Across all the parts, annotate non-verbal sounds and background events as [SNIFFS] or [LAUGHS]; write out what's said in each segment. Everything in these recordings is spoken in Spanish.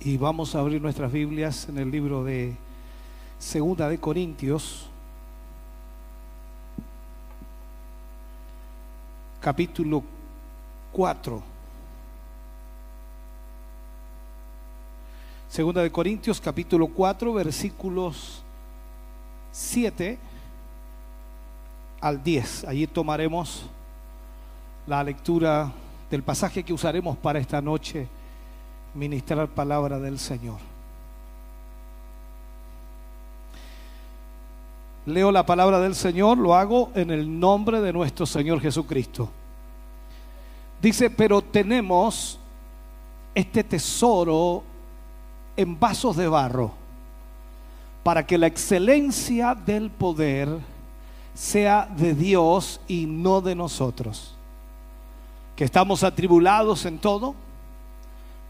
y vamos a abrir nuestras Biblias en el libro de Segunda de Corintios, capítulo 4. Segunda de Corintios, capítulo 4, versículos 7 al 10. Allí tomaremos la lectura del pasaje que usaremos para esta noche ministrar palabra del Señor. Leo la palabra del Señor, lo hago en el nombre de nuestro Señor Jesucristo. Dice, pero tenemos este tesoro en vasos de barro, para que la excelencia del poder sea de Dios y no de nosotros, que estamos atribulados en todo,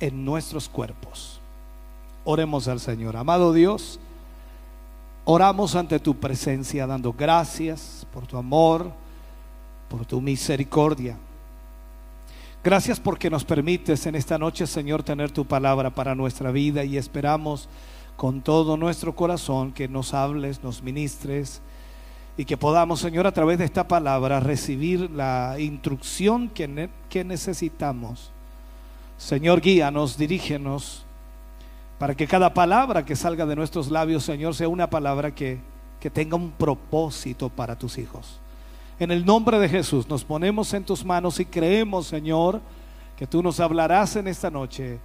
en nuestros cuerpos. Oremos al Señor. Amado Dios, oramos ante tu presencia dando gracias por tu amor, por tu misericordia. Gracias porque nos permites en esta noche, Señor, tener tu palabra para nuestra vida y esperamos con todo nuestro corazón que nos hables, nos ministres y que podamos, Señor, a través de esta palabra recibir la instrucción que, que necesitamos Señor, guíanos, dirígenos, para que cada palabra que salga de nuestros labios, Señor, sea una palabra que, que tenga un propósito para tus hijos. En el nombre de Jesús nos ponemos en tus manos y creemos, Señor, que tú nos hablarás en esta noche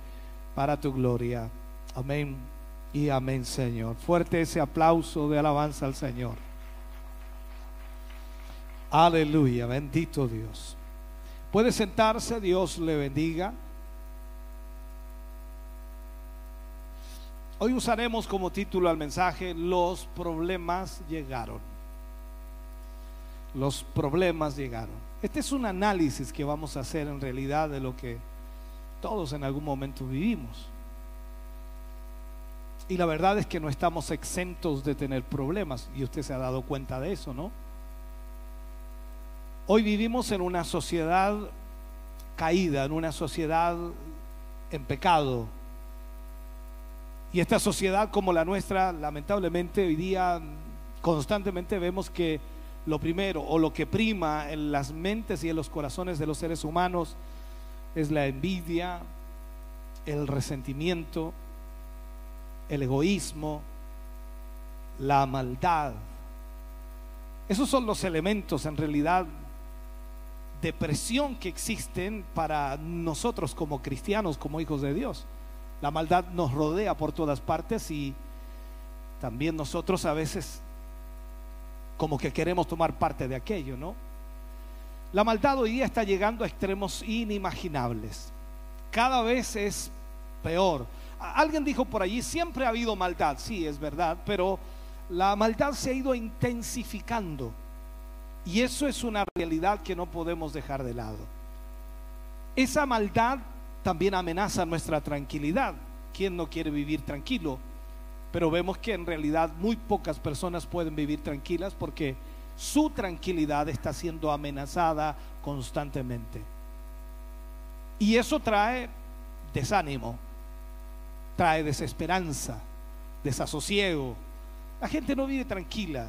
para tu gloria. Amén y amén, Señor. Fuerte ese aplauso de alabanza al Señor. Aleluya, bendito Dios. Puede sentarse, Dios le bendiga. Hoy usaremos como título al mensaje Los problemas llegaron. Los problemas llegaron. Este es un análisis que vamos a hacer en realidad de lo que todos en algún momento vivimos. Y la verdad es que no estamos exentos de tener problemas y usted se ha dado cuenta de eso, ¿no? Hoy vivimos en una sociedad caída, en una sociedad en pecado, y esta sociedad como la nuestra, lamentablemente hoy día constantemente vemos que lo primero o lo que prima en las mentes y en los corazones de los seres humanos es la envidia, el resentimiento, el egoísmo, la maldad. Esos son los elementos en realidad de presión que existen para nosotros como cristianos, como hijos de Dios. La maldad nos rodea por todas partes y también nosotros a veces como que queremos tomar parte de aquello, ¿no? La maldad hoy día está llegando a extremos inimaginables. Cada vez es peor. Alguien dijo por allí, siempre ha habido maldad, sí, es verdad, pero la maldad se ha ido intensificando. Y eso es una realidad que no podemos dejar de lado. Esa maldad también amenaza nuestra tranquilidad. ¿Quién no quiere vivir tranquilo? Pero vemos que en realidad muy pocas personas pueden vivir tranquilas porque su tranquilidad está siendo amenazada constantemente. Y eso trae desánimo, trae desesperanza, desasosiego. La gente no vive tranquila,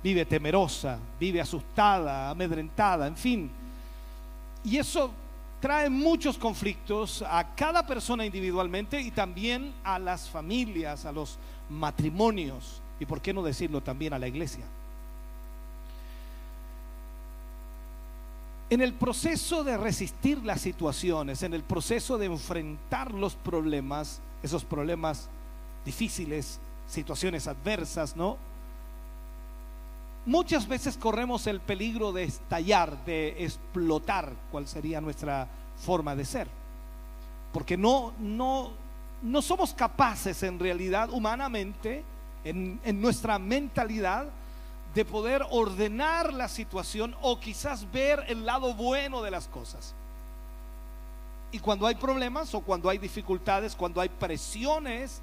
vive temerosa, vive asustada, amedrentada, en fin. Y eso trae muchos conflictos a cada persona individualmente y también a las familias, a los matrimonios y por qué no decirlo también a la iglesia. En el proceso de resistir las situaciones, en el proceso de enfrentar los problemas, esos problemas difíciles, situaciones adversas, ¿no? Muchas veces corremos el peligro de estallar, de explotar, cuál sería nuestra forma de ser. Porque no, no, no somos capaces en realidad humanamente, en, en nuestra mentalidad, de poder ordenar la situación o quizás ver el lado bueno de las cosas. Y cuando hay problemas o cuando hay dificultades, cuando hay presiones,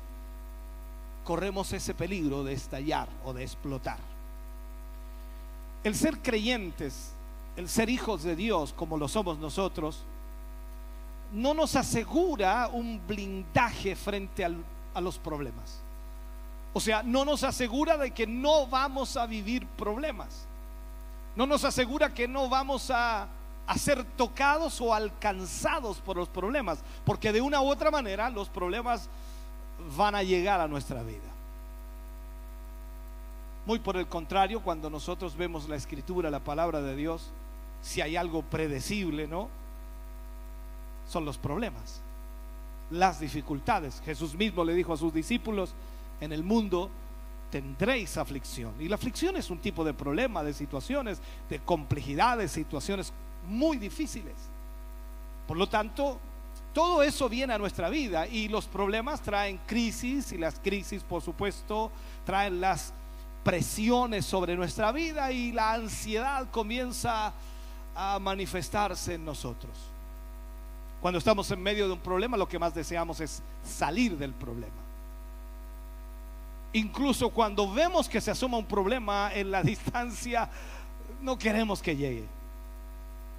corremos ese peligro de estallar o de explotar. El ser creyentes, el ser hijos de Dios como lo somos nosotros, no nos asegura un blindaje frente a los problemas. O sea, no nos asegura de que no vamos a vivir problemas. No nos asegura que no vamos a, ser tocados o alcanzados por los problemas. Porque de una u otra manera los problemas van a llegar a nuestra vida. Muy por el contrario, cuando nosotros vemos la escritura, la palabra de Dios, si hay algo predecible, ¿no? Son los problemas, las dificultades. Jesús mismo le dijo a sus discípulos, en el mundo tendréis aflicción. Y la aflicción es un tipo de problema, de situaciones, de complejidades, situaciones muy difíciles. Por lo tanto, todo eso viene a nuestra vida y los problemas traen crisis y las crisis, por supuesto, traen las presiones sobre nuestra vida y la ansiedad comienza a manifestarse en nosotros. Cuando estamos en medio de un problema, lo que más deseamos es salir del problema. Incluso cuando vemos que se asoma un problema en la [LAUGHS] distancia, no queremos que llegue,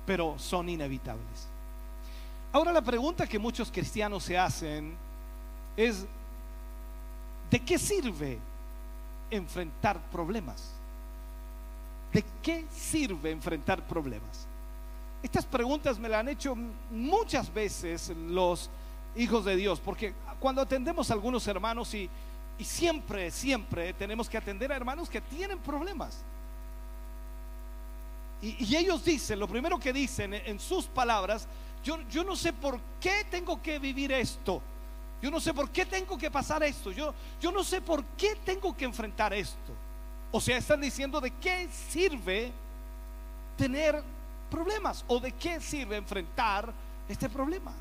pero son inevitables. Ahora la pregunta que muchos cristianos se hacen es, ¿de qué sirve enfrentar problemas? ¿De qué sirve enfrentar problemas? Estas preguntas me las han hecho muchas veces los hijos de Dios, porque cuando atendemos a algunos hermanos y, y siempre, siempre tenemos que atender a hermanos que tienen problemas. Y, ellos dicen, lo primero que dicen en sus palabras, yo, yo no sé por qué tengo que vivir esto. Yo no sé por qué tengo que pasar esto. Yo, yo no sé por qué tengo que enfrentar esto. O sea, están diciendo de qué sirve tener problemas o de qué sirve enfrentar este problema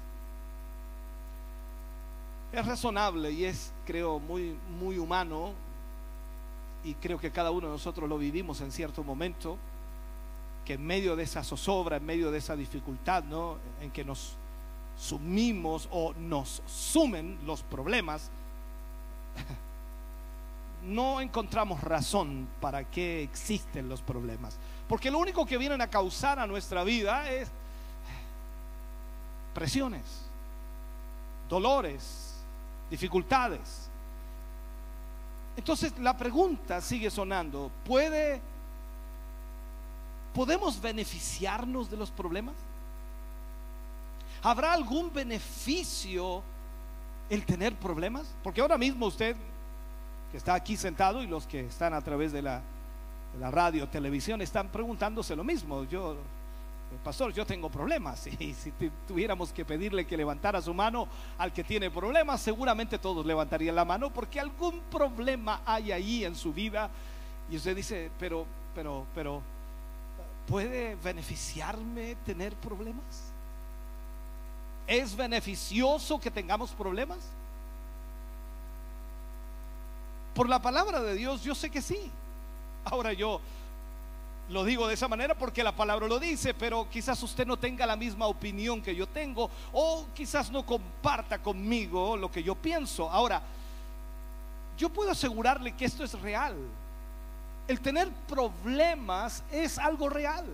es razonable y es, creo, muy, muy humano, y creo que cada uno de nosotros lo vivimos en cierto momento, que en medio de esa zozobra, en medio de esa dificultad, ¿no? En que nos sumimos o nos sumen los problemas, no encontramos razón para que existen los problemas. Porque lo único que vienen a causar a nuestra vida es presiones, dolores, dificultades. Entonces la pregunta sigue sonando, ¿puede podemos beneficiarnos de los problemas? ¿Habrá algún beneficio el tener problemas? Porque ahora mismo usted que está aquí sentado y los que están a través de la, de la radio, televisión, están preguntándose lo mismo. Yo pastor, yo tengo problemas. [LAUGHS] Y si tuviéramos que pedirle que levantara su mano al que tiene problemas, seguramente todos levantarían la mano porque algún problema hay ahí en su vida. Y usted dice, pero, pero, pero, ¿puede beneficiarme tener problemas? ¿Es beneficioso que tengamos problemas? Por la palabra de Dios, yo sé que sí. Ahora yo lo digo de esa manera porque la palabra lo dice, pero quizás usted no tenga la misma opinión que yo tengo o quizás no comparta conmigo lo que yo pienso. Ahora, yo puedo asegurarle que esto es real. El tener problemas es algo real.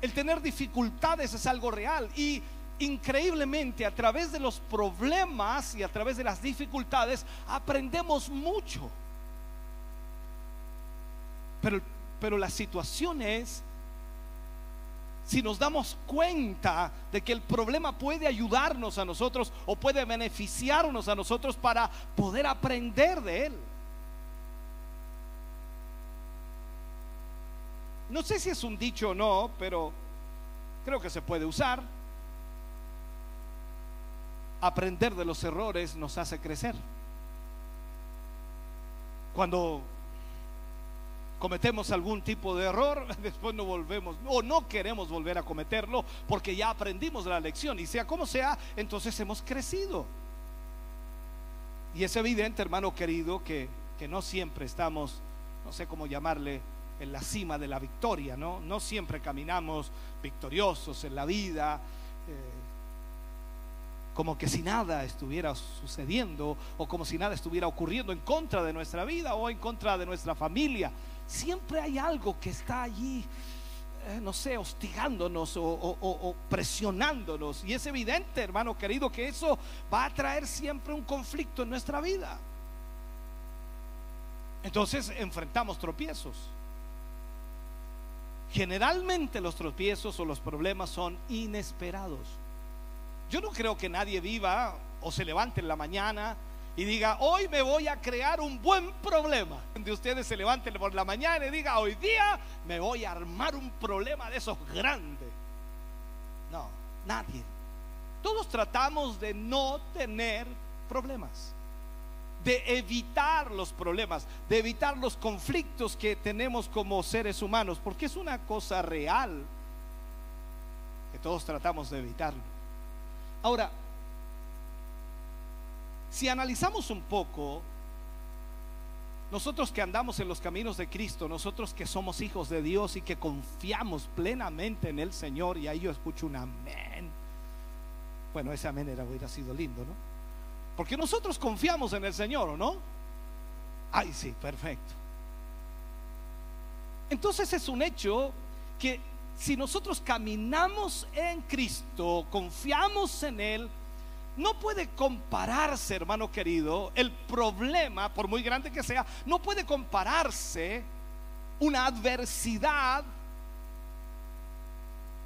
El tener dificultades es algo real. Y increíblemente a través de los problemas y a través de las dificultades aprendemos mucho. Pero pero la situación es si nos damos cuenta de que el problema puede ayudarnos a nosotros o puede beneficiarnos a nosotros para poder aprender de él. No sé si es un dicho o no, pero creo que se puede usar. Aprender de los errores nos hace crecer. Cuando cometemos algún tipo de error, [LAUGHS] después no volvemos o no queremos volver a cometerlo porque ya aprendimos la lección y sea como sea, entonces hemos crecido. Y es evidente, hermano querido, que, que no siempre estamos, no sé cómo llamarle, en la cima de la victoria, ¿no? No siempre caminamos victoriosos en la vida. Eh, como que si nada estuviera sucediendo o como si nada estuviera ocurriendo en contra de nuestra vida o en contra de nuestra familia. Siempre hay algo que está allí, eh, no sé, hostigándonos o, presionándonos. Y es evidente, hermano querido, que eso va a traer siempre un conflicto en nuestra vida. Entonces enfrentamos tropiezos. Generalmente los tropiezos o los problemas son inesperados. Yo no creo que nadie viva o se levante en la mañana y diga, hoy me voy a crear un buen problema. De ustedes se levanten por la mañana y diga, hoy día me voy a armar un problema de esos grandes. No, nadie. Todos tratamos de no tener problemas, de evitar los problemas, de evitar los conflictos que tenemos como seres humanos, porque es una cosa real que todos tratamos de evitarlo. Ahora, si analizamos un poco, nosotros que andamos en los caminos de Cristo, nosotros que somos hijos de Dios y que confiamos plenamente en el Señor, y ahí yo escucho un amén. Bueno, ese amén era, hubiera sido lindo, ¿no? Porque nosotros confiamos en el Señor, ¿o no? Ay, sí, perfecto. Entonces es un hecho que si nosotros caminamos en Cristo, confiamos en Él, no puede compararse, hermano querido, el problema, por muy grande que sea, no puede compararse una adversidad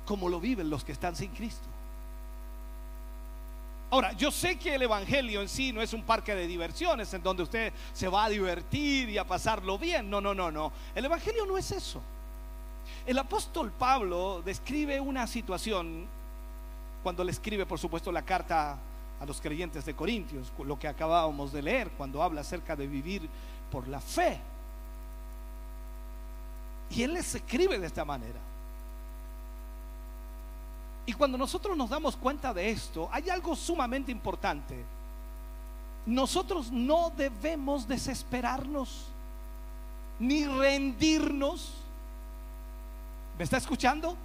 como lo viven los que están sin Cristo. Ahora, yo sé que el Evangelio en sí no es un parque de diversiones en donde usted se va a divertir y a pasarlo bien. No, no, no, no. El Evangelio no es eso. El apóstol Pablo describe una situación cuando le escribe, por supuesto, la carta a los creyentes de Corintios, lo que acabábamos de leer, cuando habla acerca de vivir por la fe. Y él les escribe de esta manera. Y cuando nosotros nos damos cuenta de esto, hay algo sumamente importante. Nosotros no debemos desesperarnos ni rendirnos ¿Me está escuchando?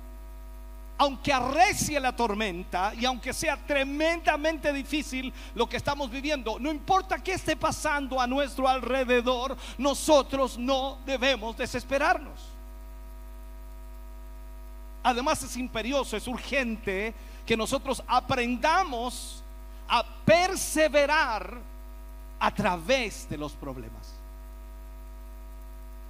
Aunque arrecie la tormenta y aunque sea tremendamente difícil lo que estamos viviendo, no importa qué esté pasando a nuestro alrededor, nosotros no debemos desesperarnos. Además es imperioso, es urgente que nosotros aprendamos a perseverar a través de los problemas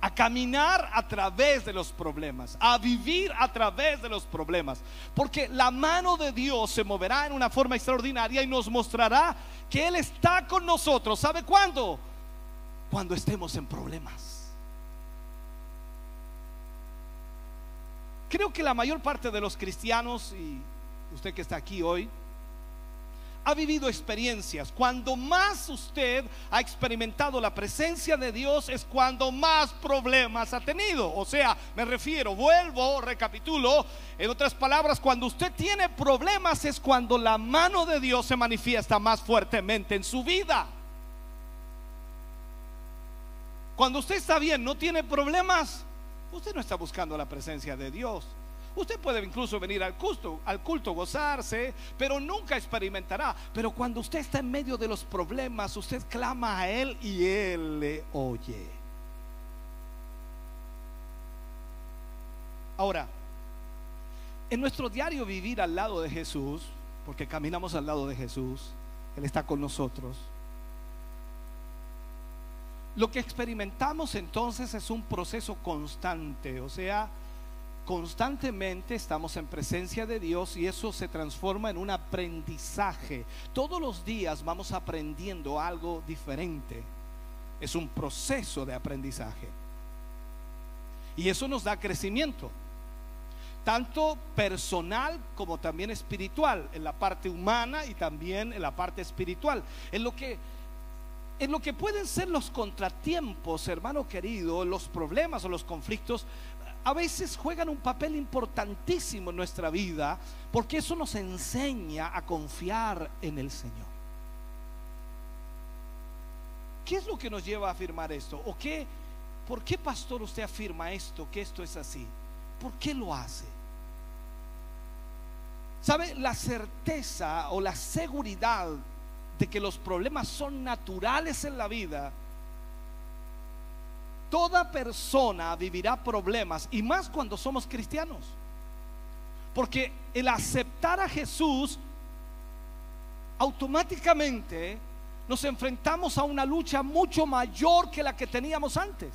a caminar a través de los problemas, a vivir a través de los problemas. Porque la mano de Dios se moverá en una forma extraordinaria y nos mostrará que Él está con nosotros. ¿Sabe cuándo? Cuando estemos en problemas. Creo que la mayor parte de los cristianos, y usted que está aquí hoy, ha vivido experiencias. Cuando más usted ha experimentado la presencia de Dios es cuando más problemas ha tenido. O sea, me refiero, vuelvo, recapitulo. En otras palabras, cuando usted tiene problemas es cuando la mano de Dios se manifiesta más fuertemente en su vida. Cuando usted está bien, no tiene problemas, usted no está buscando la presencia de Dios. Usted puede incluso venir al culto, al culto, gozarse, pero nunca experimentará. Pero cuando usted está en medio de los problemas, usted clama a Él y Él le oye. Ahora, en nuestro diario vivir al lado de Jesús, porque caminamos al lado de Jesús, Él está con nosotros. Lo que experimentamos entonces es un proceso constante, o sea, constantemente estamos en presencia de Dios y eso se transforma en un aprendizaje. Todos los días vamos aprendiendo algo diferente. Es un proceso de aprendizaje. Y eso nos da crecimiento, tanto personal como también espiritual, en la parte humana y también en la parte espiritual. En lo que en lo que pueden ser los contratiempos, hermano querido, los problemas o los conflictos, a veces juegan un papel importantísimo en nuestra vida porque eso nos enseña a confiar en el Señor. ¿Qué es lo que nos lleva a afirmar esto? ¿O qué, por qué, pastor, usted afirma esto, que esto es así? ¿Por qué lo hace? ¿Sabe? La certeza o la seguridad de que los problemas son naturales en la vida Toda persona vivirá problemas y más cuando somos cristianos. Porque el aceptar a Jesús automáticamente nos enfrentamos a una lucha mucho mayor que la que teníamos antes.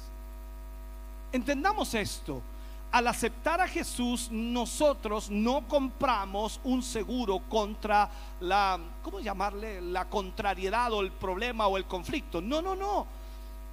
Entendamos esto. Al aceptar a Jesús, nosotros no compramos un seguro contra la, ¿cómo llamarle? La contrariedad o el problema o el conflicto. No, no, no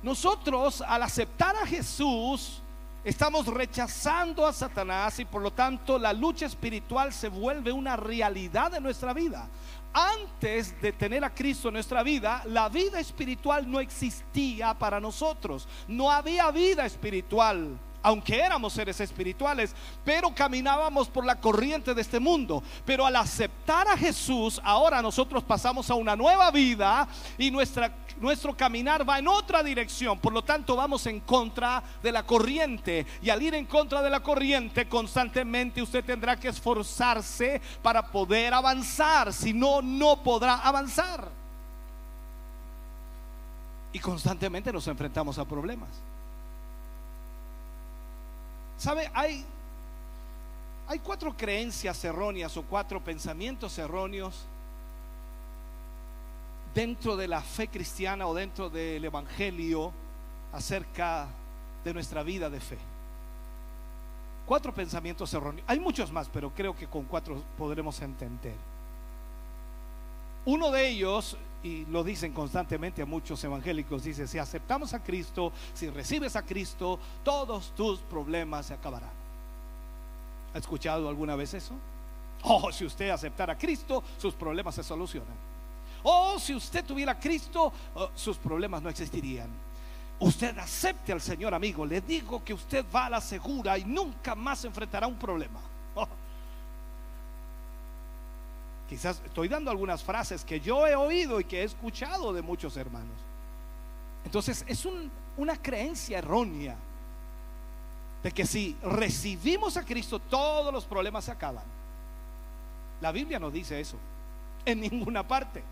nosotros al aceptar a Jesús, estamos rechazando a Satanás y por lo tanto la lucha espiritual se vuelve una realidad de nuestra vida. Antes de tener a Cristo en nuestra vida, la vida espiritual no existía para nosotros. No había vida espiritual aunque éramos seres espirituales, pero caminábamos por la corriente de este mundo. Pero al aceptar a Jesús, ahora nosotros pasamos a una nueva vida y nuestra, nuestro caminar va en otra dirección. Por lo tanto, vamos en contra de la corriente. Y al ir en contra de la corriente, constantemente usted tendrá que esforzarse para poder avanzar. Si no, no podrá avanzar. Y constantemente nos enfrentamos a problemas. ¿Sabe? Hay, hay cuatro creencias erróneas o cuatro pensamientos erróneos dentro de la fe cristiana o dentro del Evangelio acerca de nuestra vida de fe. Cuatro pensamientos erróneos. Hay muchos más, pero creo que con cuatro podremos entender. Uno de ellos, y lo dicen constantemente a muchos evangélicos, dice, si aceptamos a Cristo, si recibes a Cristo, todos tus problemas se acabarán. ¿Ha escuchado alguna vez eso? Oh, si usted aceptara a Cristo, sus problemas se solucionan. Oh, si usted tuviera a Cristo, oh, sus problemas no existirían. Usted acepte al Señor, amigo. Le digo que usted va a la segura y nunca más enfrentará un problema. Oh, Quizás estoy dando algunas frases que yo he oído y que he escuchado de muchos hermanos. Entonces es una creencia errónea de que si recibimos a Cristo todos los problemas se acaban. La Biblia no dice eso en ninguna parte.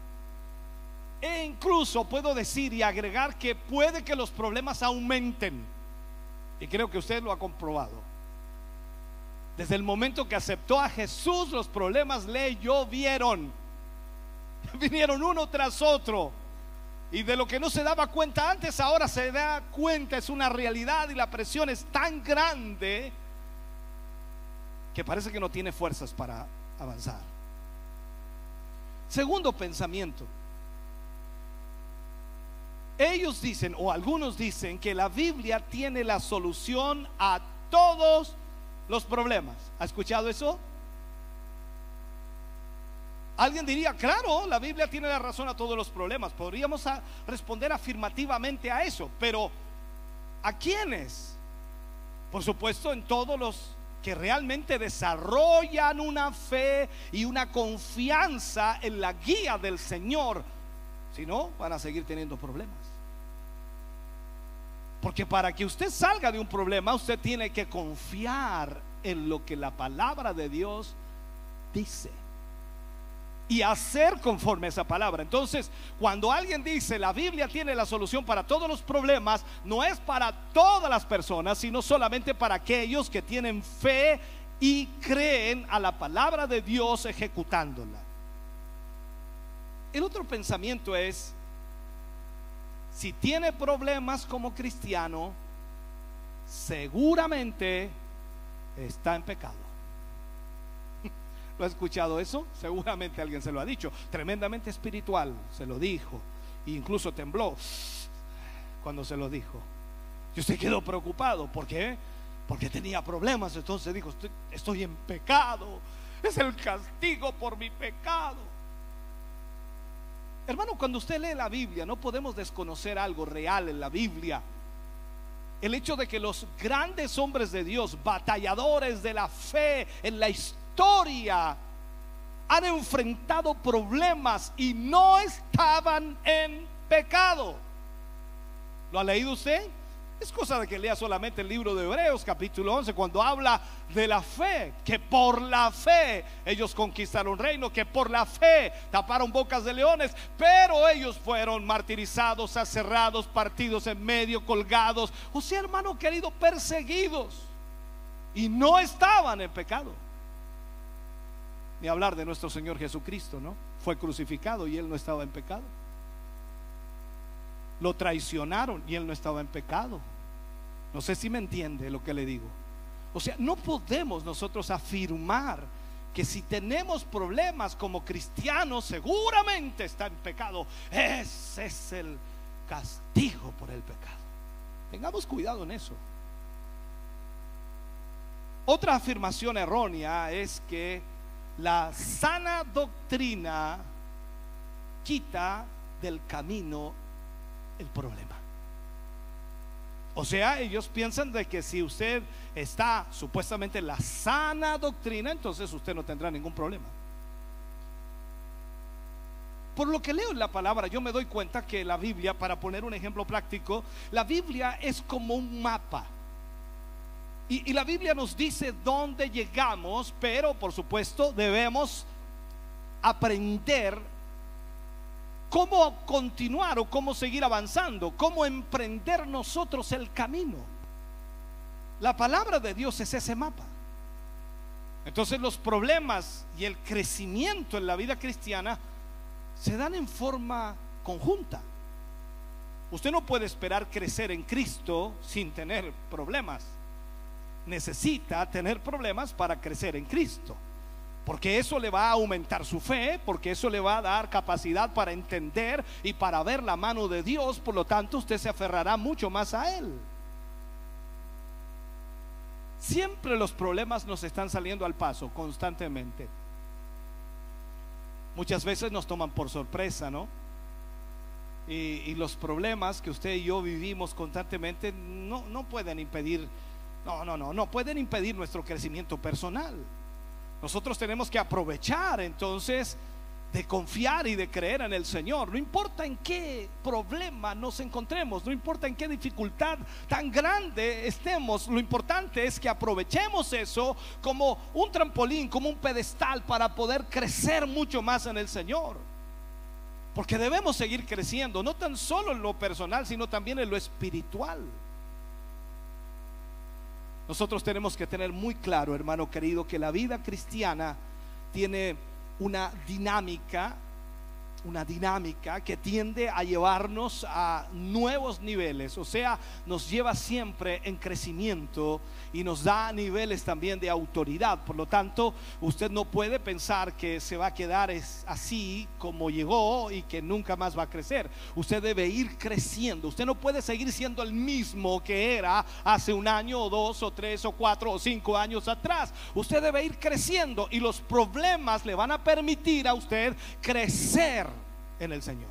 E incluso puedo decir y agregar que puede que los problemas aumenten. Y creo que usted lo ha comprobado. Desde el momento que aceptó a Jesús, los problemas le llovieron. [LAUGHS] Vinieron uno tras otro. Y de lo que no se daba cuenta antes, ahora se da cuenta, es una realidad y la presión es tan grande que parece que no tiene fuerzas para avanzar. Segundo pensamiento. Ellos dicen, o algunos dicen, que la Biblia tiene la solución a todos los problemas. ¿Ha escuchado eso? Alguien diría, claro, la Biblia tiene la razón a todos los problemas. Podríamos responder afirmativamente a eso, pero ¿a quiénes? Por supuesto, en todos los que realmente desarrollan una fe y una confianza en la guía del Señor. Si no, van a seguir teniendo problemas. Porque para que usted salga de un problema, usted tiene que confiar en lo que la palabra de Dios dice. Y hacer conforme a esa palabra. Entonces, cuando alguien dice la Biblia tiene la solución para todos los problemas, no es para todas las personas, sino solamente para aquellos que tienen fe y creen a la palabra de Dios ejecutándola. El otro pensamiento es, si tiene problemas como cristiano, seguramente está en pecado. [LAUGHS] ¿Lo ha escuchado eso? Seguramente alguien se lo ha dicho. Tremendamente espiritual, se lo dijo. Incluso tembló [SNIFFS] cuando se lo dijo. Y usted quedó preocupado. ¿Por qué? Porque tenía problemas. Entonces dijo, estoy en pecado. Es el castigo por mi pecado. Hermano, cuando usted lee la Biblia, no podemos desconocer algo real en la Biblia. El hecho de que los grandes hombres de Dios, batalladores de la fe en la historia, han enfrentado problemas y no estaban en pecado. ¿Lo ha leído usted? Es cosa de que lea solamente el libro de Hebreos capítulo 11 cuando habla de la fe, que por la fe ellos conquistaron reino, que por la fe taparon bocas de leones, pero ellos fueron martirizados, aserrados, partidos en medio, colgados, o sea, hermano querido, perseguidos y no estaban en pecado. Ni hablar de nuestro Señor Jesucristo, ¿no? Fue crucificado y él no estaba en pecado. Lo traicionaron y él no estaba en pecado. No sé si me entiende lo que le digo. O sea, no podemos nosotros afirmar que si tenemos problemas como cristianos, seguramente está en pecado. Ese es el castigo por el pecado. Tengamos cuidado en eso. Otra afirmación errónea es que la sana doctrina quita del camino el problema. O sea, ellos piensan de que si usted está supuestamente en la sana doctrina, entonces usted no tendrá ningún problema. Por lo que leo en la palabra, yo me doy cuenta que la Biblia, para poner un ejemplo práctico, la Biblia es como un mapa. Y, y la Biblia nos dice dónde llegamos, pero por supuesto debemos aprender cómo continuar o cómo seguir avanzando, cómo emprender nosotros el camino. La palabra de Dios es ese mapa. Entonces los problemas y el crecimiento en la vida cristiana se dan en forma conjunta. Usted no puede esperar crecer en Cristo sin tener problemas. Necesita tener problemas para crecer en Cristo. Porque eso le va a aumentar su fe, porque eso le va a dar capacidad para entender y para ver la mano de Dios. Por lo tanto, usted se aferrará mucho más a Él. Siempre los problemas nos están saliendo al paso, constantemente. Muchas veces nos toman por sorpresa, ¿no? Y, los problemas que usted y yo vivimos constantemente no, no pueden impedir, no, no, no, no pueden impedir nuestro crecimiento personal. Nosotros tenemos que aprovechar entonces de confiar y de creer en el Señor. No importa en qué problema nos encontremos, no importa en qué dificultad tan grande estemos, lo importante es que aprovechemos eso como un trampolín, como un pedestal para poder crecer mucho más en el Señor. Porque debemos seguir creciendo, no tan solo en lo personal, sino también en lo espiritual. Nosotros tenemos que tener muy claro, hermano querido, que la vida cristiana tiene una dinámica una dinámica que tiende a llevarnos a nuevos niveles, o sea, nos lleva siempre en crecimiento y nos da niveles también de autoridad. Por lo tanto, usted no puede pensar que se va a quedar así como llegó y que nunca más va a crecer. Usted debe ir creciendo. Usted no puede seguir siendo el mismo que era hace un año o dos o tres o cuatro o cinco años atrás. Usted debe ir creciendo y los problemas le van a permitir a usted crecer en el Señor.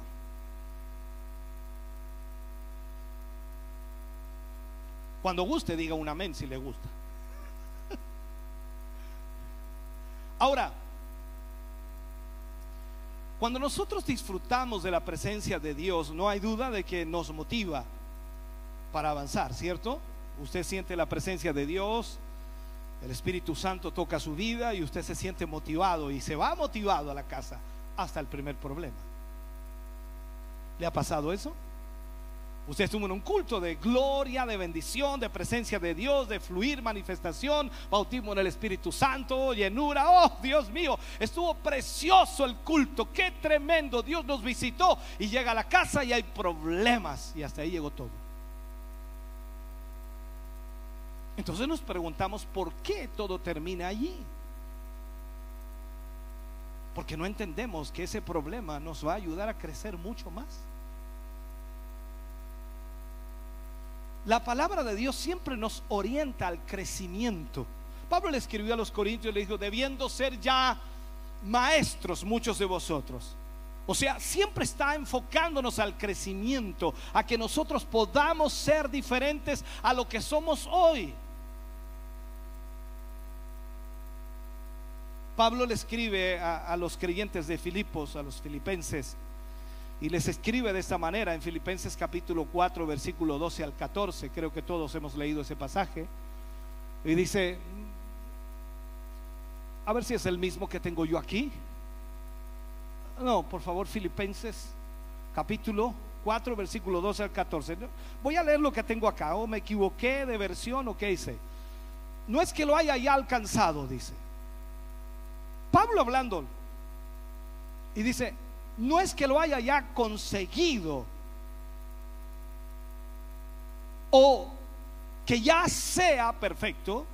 Cuando guste, diga un amén si le gusta. [LAUGHS] Ahora, cuando nosotros disfrutamos de la presencia de Dios, no hay duda de que nos motiva para avanzar, ¿cierto? Usted siente la presencia de Dios, el Espíritu Santo toca su vida y usted se siente motivado y se va motivado a la casa hasta el primer problema. ¿Le ha pasado eso? Usted estuvo en un culto de gloria, de bendición, de presencia de Dios, de fluir, manifestación, bautismo en el Espíritu Santo, llenura. Oh, Dios mío, estuvo precioso el culto. Qué tremendo. Dios nos visitó y llega a la casa y hay problemas. Y hasta ahí llegó todo. Entonces nos preguntamos por qué todo termina allí. Porque no entendemos que ese problema nos va a ayudar a crecer mucho más. La palabra de Dios siempre nos orienta al crecimiento. Pablo le escribió a los Corintios, le dijo, debiendo ser ya maestros muchos de vosotros. O sea, siempre está enfocándonos al crecimiento, a que nosotros podamos ser diferentes a lo que somos hoy. Pablo le escribe a, los creyentes de Filipos, a los filipenses, y les escribe de esta manera en Filipenses capítulo 4, versículo 12 al 14. Creo que todos hemos leído ese pasaje. Y dice, a ver si es el mismo que tengo yo aquí. No, por favor, Filipenses capítulo 4, versículo 12 al 14. Voy a leer lo que tengo acá. O me equivoqué de versión o qué hice. No es que lo haya ya alcanzado, dice Pablo hablando. Y dice, no es que lo haya ya conseguido o que ya sea perfecto.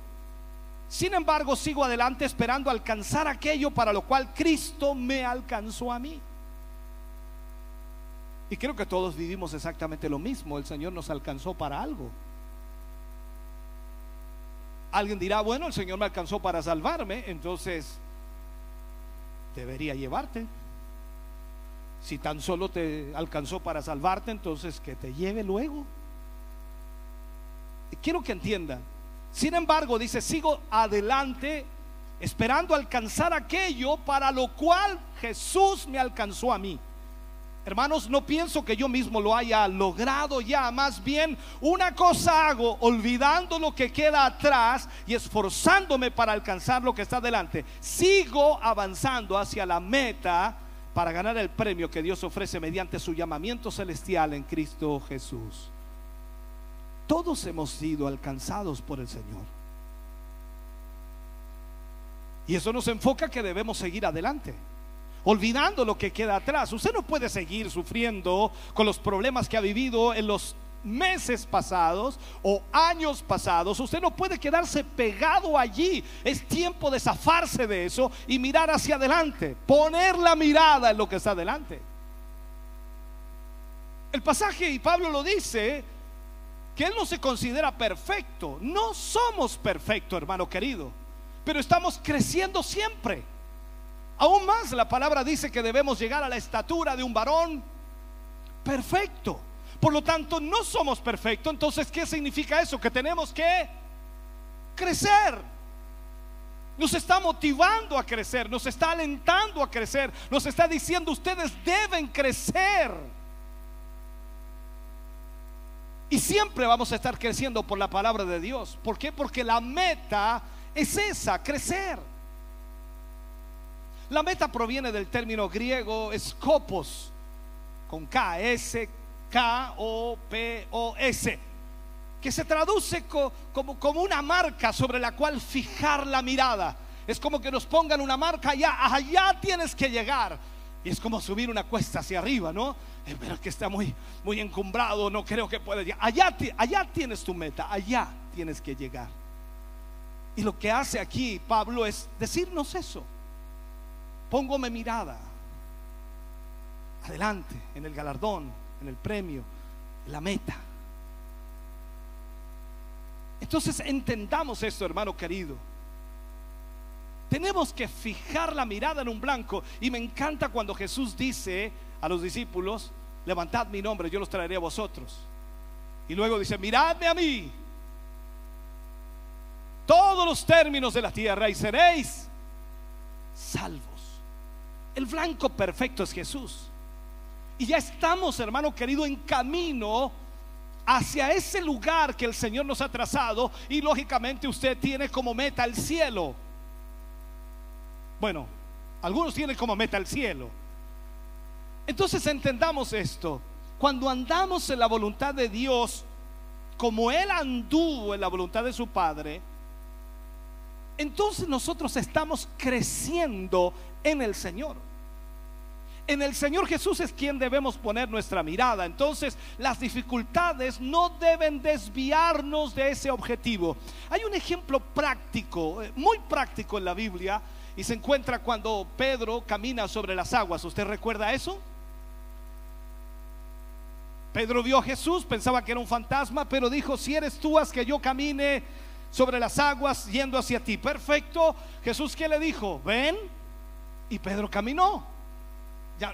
Sin embargo, sigo adelante esperando alcanzar aquello para lo cual Cristo me alcanzó a mí. Y creo que todos vivimos exactamente lo mismo. El Señor nos alcanzó para algo. Alguien dirá, bueno, el Señor me alcanzó para salvarme, entonces debería llevarte. Si tan solo te alcanzó para salvarte, entonces que te lleve luego. Quiero que entiendan. Sin embargo, dice, sigo adelante esperando alcanzar aquello para lo cual Jesús me alcanzó a mí. Hermanos, no pienso que yo mismo lo haya logrado ya, más bien una cosa hago, olvidando lo que queda atrás y esforzándome para alcanzar lo que está delante. Sigo avanzando hacia la meta para ganar el premio que Dios ofrece mediante su llamamiento celestial en Cristo Jesús. Todos hemos sido alcanzados por el Señor. Y eso nos enfoca que debemos seguir adelante olvidando lo que queda atrás. Usted no puede seguir sufriendo con los problemas que ha vivido en los meses pasados o años pasados. Usted no puede quedarse pegado allí. Es tiempo de zafarse de eso y mirar hacia adelante. Poner la mirada en lo que está adelante. El pasaje, y Pablo lo dice, que él no se considera perfecto. No somos perfectos, hermano querido. Pero estamos creciendo siempre. Aún más la palabra dice que debemos llegar a la estatura de un varón perfecto. Por lo tanto, no somos perfectos. Entonces, ¿qué significa eso? Que tenemos que crecer. Nos está motivando a crecer, nos está alentando a crecer, nos está diciendo ustedes deben crecer. Y siempre vamos a estar creciendo por la palabra de Dios. ¿Por qué? Porque la meta es esa, crecer. La meta proviene del término griego scopos, con K, S, K, O, P, O, S, que se traduce como, como una marca sobre la cual fijar la mirada. Es como que nos pongan una marca allá, allá tienes que llegar. Y es como subir una cuesta hacia arriba, ¿no? Eh, pero que está muy, muy encumbrado, no creo que pueda llegar. Allá, allá tienes tu meta, allá tienes que llegar. Y lo que hace aquí Pablo es decirnos eso. Pongo mi mirada adelante, en el galardón, en el premio, en la meta. Entonces entendamos esto, hermano querido. Tenemos que fijar la mirada en un blanco. Y me encanta cuando Jesús dice a los discípulos, levantad mi nombre, yo los traeré a vosotros. Y luego dice, miradme a mí. Todos los términos de la tierra y seréis salvos. El blanco perfecto es Jesús. Y ya estamos, hermano querido, en camino hacia ese lugar que el Señor nos ha trazado y lógicamente usted tiene como meta el cielo. Bueno, algunos tienen como meta el cielo. Entonces entendamos esto. Cuando andamos en la voluntad de Dios, como Él anduvo en la voluntad de su Padre, entonces nosotros estamos creciendo en el Señor. En el Señor Jesús es quien debemos poner nuestra mirada. Entonces, las dificultades no deben desviarnos de ese objetivo. Hay un ejemplo práctico, eh, muy práctico en la Biblia, y se encuentra cuando Pedro camina sobre las aguas. ¿Usted recuerda eso? Pedro vio a Jesús, pensaba que era un fantasma, pero dijo, si eres tú, haz que yo camine sobre las aguas yendo hacia ti. Perfecto. Jesús, ¿qué le dijo? Ven. Y Pedro caminó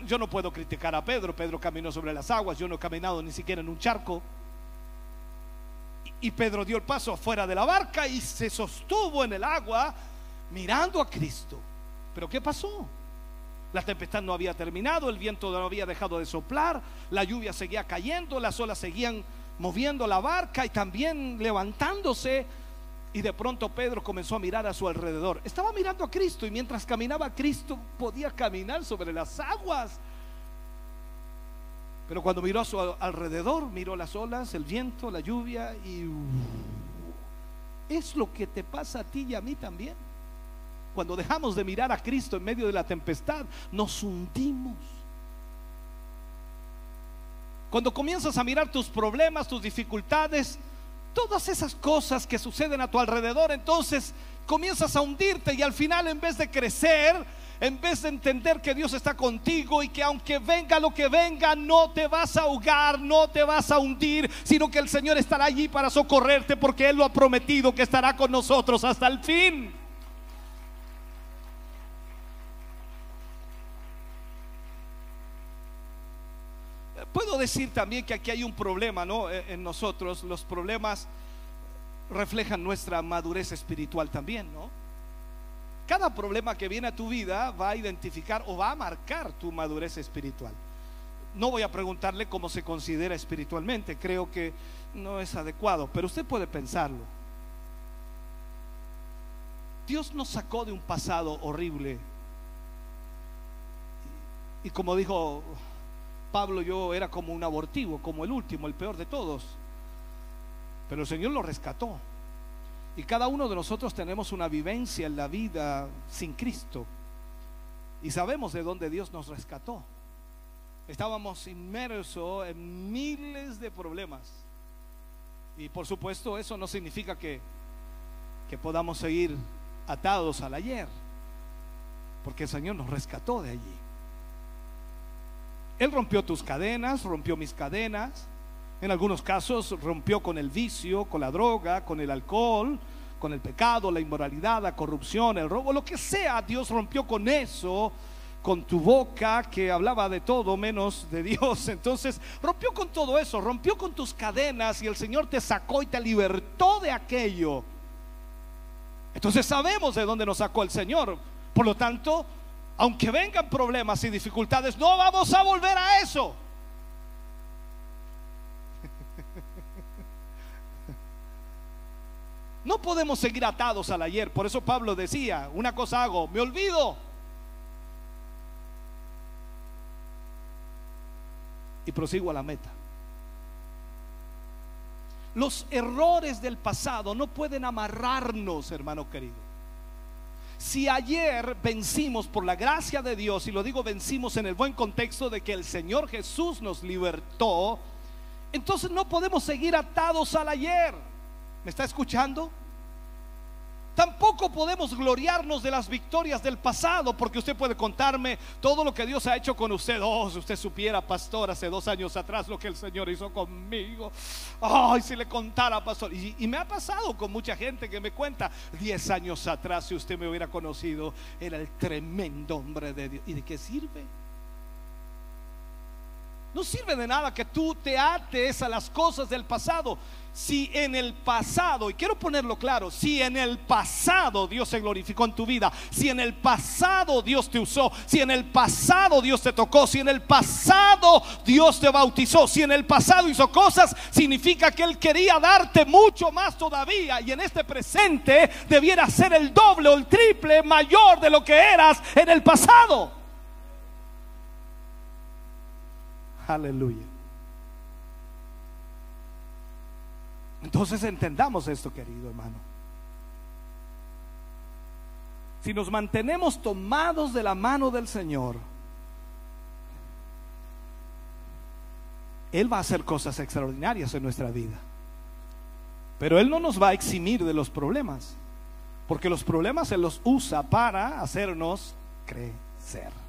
yo no puedo criticar a Pedro, Pedro caminó sobre las aguas, yo no he caminado ni siquiera en un charco. Y, y Pedro dio el paso afuera de la barca y se sostuvo en el agua mirando a Cristo. Pero ¿qué pasó? La tempestad no había terminado, el viento no había dejado de soplar, la lluvia seguía cayendo, las olas seguían moviendo la barca y también levantándose. Y de pronto Pedro comenzó a mirar a su alrededor. Estaba mirando a Cristo y mientras caminaba Cristo podía caminar sobre las aguas. Pero cuando miró a su alrededor, miró las olas, el viento, la lluvia y es lo que te pasa a ti y a mí también. Cuando dejamos de mirar a Cristo en medio de la tempestad, nos hundimos. Cuando comienzas a mirar tus problemas, tus dificultades, todas esas cosas que suceden a tu alrededor, entonces comienzas a hundirte y al final en vez de crecer, en vez de entender que Dios está contigo y que aunque venga lo que venga, no te vas a ahogar, no te vas a hundir, sino que el Señor estará allí para socorrerte porque Él lo ha prometido que estará con nosotros hasta el fin. Puedo decir también que aquí hay un problema, ¿no? E, en nosotros, los problemas reflejan nuestra madurez espiritual también, ¿no? Cada problema que viene a tu vida va a identificar o va a marcar tu madurez espiritual. No voy a preguntarle cómo se considera espiritualmente, creo que no es adecuado, pero usted puede pensarlo. Dios nos sacó de un pasado horrible. Y como dijo Pablo yo era como un abortivo, como el último, el peor de todos. Pero el Señor lo rescató. Y cada uno de nosotros tenemos una vivencia en la vida sin Cristo. Y sabemos de dónde Dios nos rescató. Estábamos inmersos en miles de problemas. Y por supuesto eso no significa que, que podamos seguir atados al ayer. Porque el Señor nos rescató de allí. Él rompió tus cadenas, rompió mis cadenas. En algunos casos rompió con el vicio, con la droga, con el alcohol, con el pecado, la inmoralidad, la corrupción, el robo, lo que sea. Dios rompió con eso, con tu boca que hablaba de todo menos de Dios. [LAUGHS] Entonces rompió con todo eso, rompió con tus cadenas y el Señor te sacó y te libertó de aquello. Entonces sabemos de dónde nos sacó el Señor. Por lo tanto, aunque vengan problemas y dificultades, no vamos a volver a eso. [LAUGHS] No podemos seguir atados al ayer. Por eso Pablo decía, una cosa hago, me olvido. Y prosigo a la meta. Los errores del pasado no pueden amarrarnos, hermano querido. Si ayer vencimos por la gracia de Dios, y lo digo vencimos en el buen contexto de que el Señor Jesús nos libertó, entonces no podemos seguir atados al ayer. ¿Me está escuchando? Tampoco podemos gloriarnos de las victorias del pasado, porque usted puede contarme todo lo que Dios ha hecho con usted. Oh, si usted supiera, pastor, hace dos años atrás lo que el Señor hizo conmigo. Ay, si le contara, pastor. Y, y me ha pasado con mucha gente que me cuenta, diez años atrás, si usted me hubiera conocido, era el tremendo hombre de Dios. ¿Y de qué sirve? No sirve de nada que tú te ates a las cosas del pasado. Si en el pasado, y quiero ponerlo claro, si en el pasado Dios se glorificó en tu vida, si en el pasado Dios te usó, si en el pasado Dios te tocó, si en el pasado Dios te bautizó, si en el pasado hizo cosas, significa que Él quería darte mucho más todavía. Y en este presente debiera ser el doble o el triple mayor de lo que eras en el pasado. Aleluya. Entonces entendamos esto, querido hermano. Si nos mantenemos tomados de la mano del Señor, Él va a hacer cosas extraordinarias en nuestra vida. Pero Él no nos va a eximir de los problemas, porque los problemas Él los usa para hacernos crecer.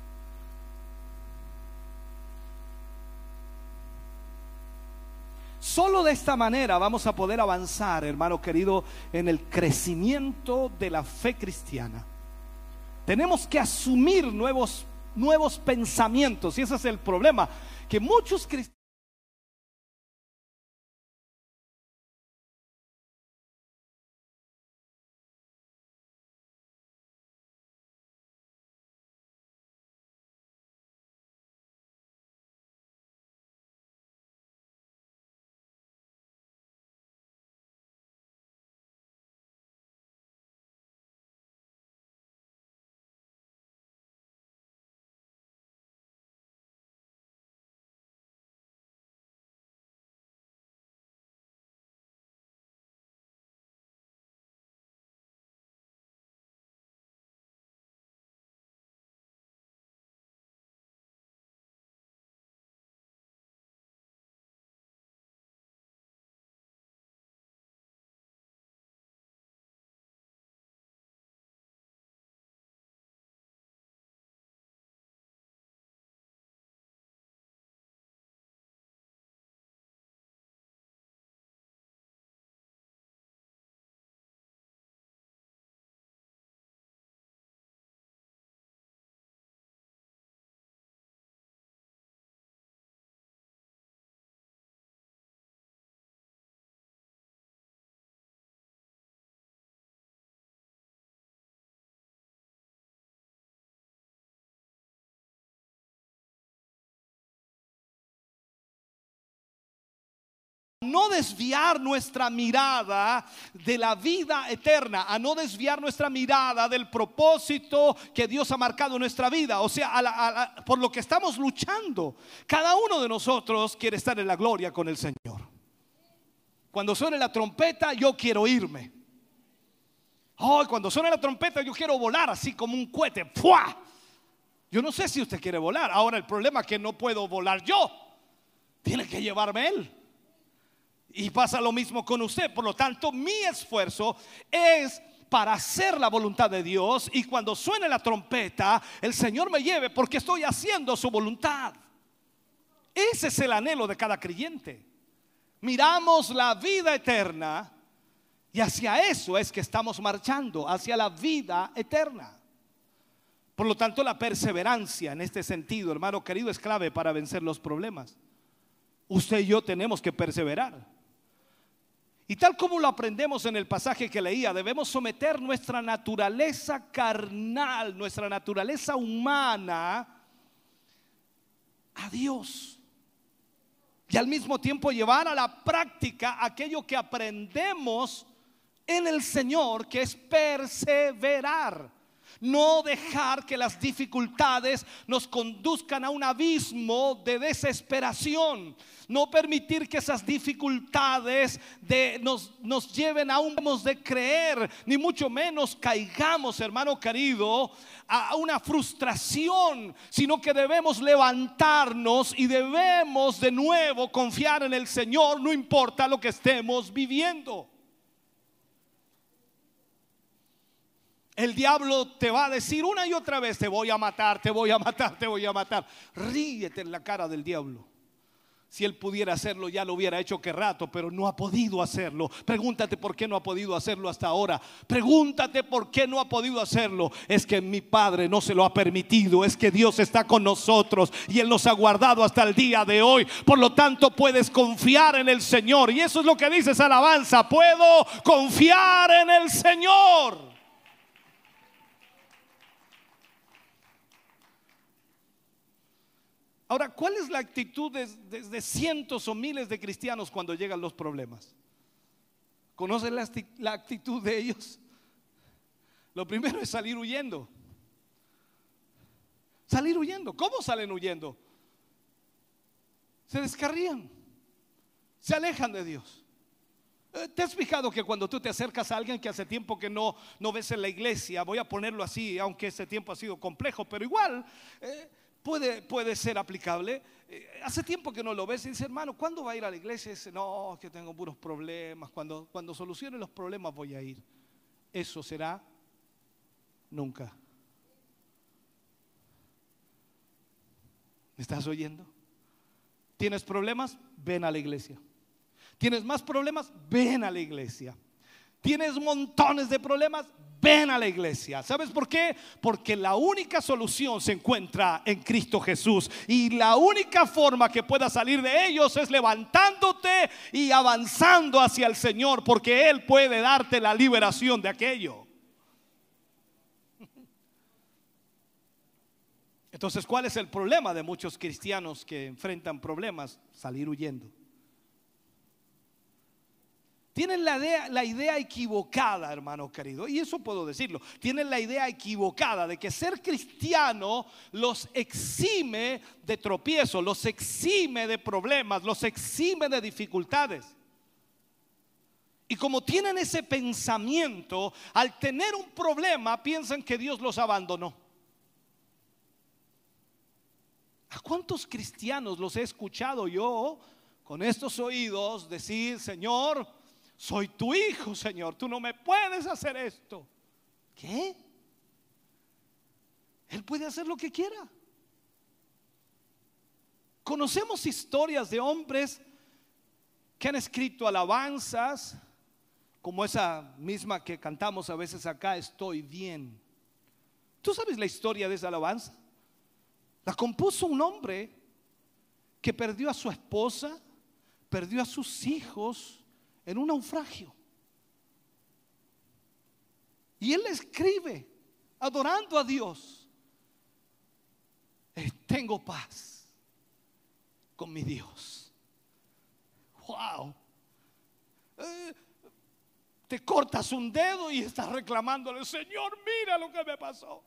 Solo de esta manera vamos a poder avanzar, hermano querido, en el crecimiento de la fe cristiana. Tenemos que asumir nuevos, nuevos pensamientos y ese es el problema, que muchos cristianos no desviar nuestra mirada de la vida eterna, a no desviar nuestra mirada del propósito que Dios ha marcado en nuestra vida, o sea, por lo que estamos luchando. Cada uno de nosotros quiere estar en la gloria con el Señor. Cuando suene la trompeta, yo quiero irme. Cuando suene la trompeta, yo quiero volar así como un cohete. ¡Fua! Yo no sé si usted quiere volar. Ahora el problema es que no puedo volar yo. Tiene que llevarme él. Y pasa lo mismo con usted. Por lo tanto, mi esfuerzo es para hacer la voluntad de Dios y cuando suene la trompeta, el Señor me lleve porque estoy haciendo su voluntad. Ese es el anhelo de cada creyente. Miramos la vida eterna y hacia eso es que estamos marchando, hacia la vida eterna. Por lo tanto, la perseverancia en este sentido, hermano querido, es clave para vencer los problemas. Usted y yo tenemos que perseverar. Y tal como lo aprendemos en el pasaje que leía, debemos someter nuestra naturaleza carnal, nuestra naturaleza humana a Dios. Y al mismo tiempo llevar a la práctica aquello que aprendemos en el Señor, que es perseverar. No dejar que las dificultades nos conduzcan a un abismo de desesperación. No permitir que esas dificultades nos, nos lleven a un de creer, ni mucho menos caigamos, hermano querido, a una frustración, sino que debemos levantarnos y debemos de nuevo confiar en el Señor, no importa lo que estemos viviendo. El diablo te va a decir una y otra vez, te voy a matar, te voy a matar, te voy a matar. Ríete en la cara del diablo. Si él pudiera hacerlo, ya lo hubiera hecho que rato, pero no ha podido hacerlo. Pregúntate por qué no ha podido hacerlo hasta ahora. Pregúntate por qué no ha podido hacerlo. Es que mi Padre no se lo ha permitido. Es que Dios está con nosotros y Él nos ha guardado hasta el día de hoy. Por lo tanto, puedes confiar en el Señor. Y eso es lo que dice esa alabanza. Puedo confiar en el Señor. Ahora, ¿cuál es la actitud de, cientos o miles de cristianos cuando llegan los problemas? ¿Conocen la, actitud de ellos? Lo primero es salir huyendo. Salir huyendo. ¿Cómo salen huyendo? Se descarrían. Se alejan de Dios. Eh, ¿Te has fijado que cuando tú te acercas a alguien que hace tiempo que no, no ves en la iglesia, voy a ponerlo así, aunque ese tiempo ha sido complejo, pero igual, eh, puede, puede ser aplicable. Eh, hace tiempo que no lo ves y dice, hermano, ¿cuándo va a ir a la iglesia? Y dice, no, que tengo puros problemas. Cuando, cuando solucione los problemas voy a ir. Eso será nunca. ¿Me estás oyendo? ¿Tienes problemas? Ven a la iglesia. ¿Tienes más problemas? Ven a la iglesia. ¿Tienes montones de problemas? Ven a la iglesia. ¿Sabes por qué? Porque la única solución se encuentra en Cristo Jesús. Y la única forma que puedas salir de ellos es levantándote y avanzando hacia el Señor, porque Él puede darte la liberación de aquello. Entonces, ¿cuál es el problema de muchos cristianos que enfrentan problemas? Salir huyendo. Tienen la idea, equivocada, hermano querido, y eso puedo decirlo. Tienen la idea equivocada de que ser cristiano los exime de tropiezos, los exime de problemas, los exime de dificultades. Y como tienen ese pensamiento, al tener un problema piensan que Dios los abandonó. ¿A cuántos cristianos los he escuchado yo con estos oídos decir, Señor, soy tu hijo, Señor, tú no me puedes hacer esto. ¿Qué? Él puede hacer lo que quiera. Conocemos historias de hombres que han escrito alabanzas, como esa misma que cantamos a veces acá, estoy bien. ¿Tú sabes la historia de esa alabanza? La compuso un hombre que perdió a su esposa, perdió a sus hijos, en un naufragio. Y él escribe, adorando a Dios, eh, tengo paz con mi Dios. Wow. Eh, te cortas un dedo y estás reclamándole, Señor, mira lo que me pasó.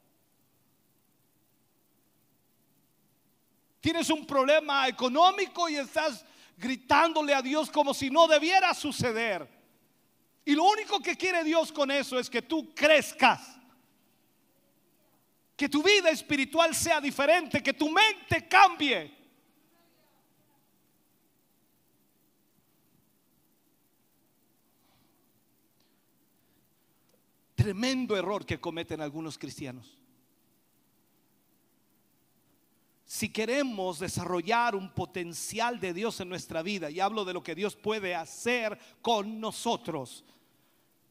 Tienes un problema económico y estás gritándole a Dios como si no debiera suceder. Y lo único que quiere Dios con eso es que tú crezcas. Que tu vida espiritual sea diferente, que tu mente cambie. Tremendo error que cometen algunos cristianos. Si queremos desarrollar un potencial de Dios en nuestra vida, y hablo de lo que Dios puede hacer con nosotros,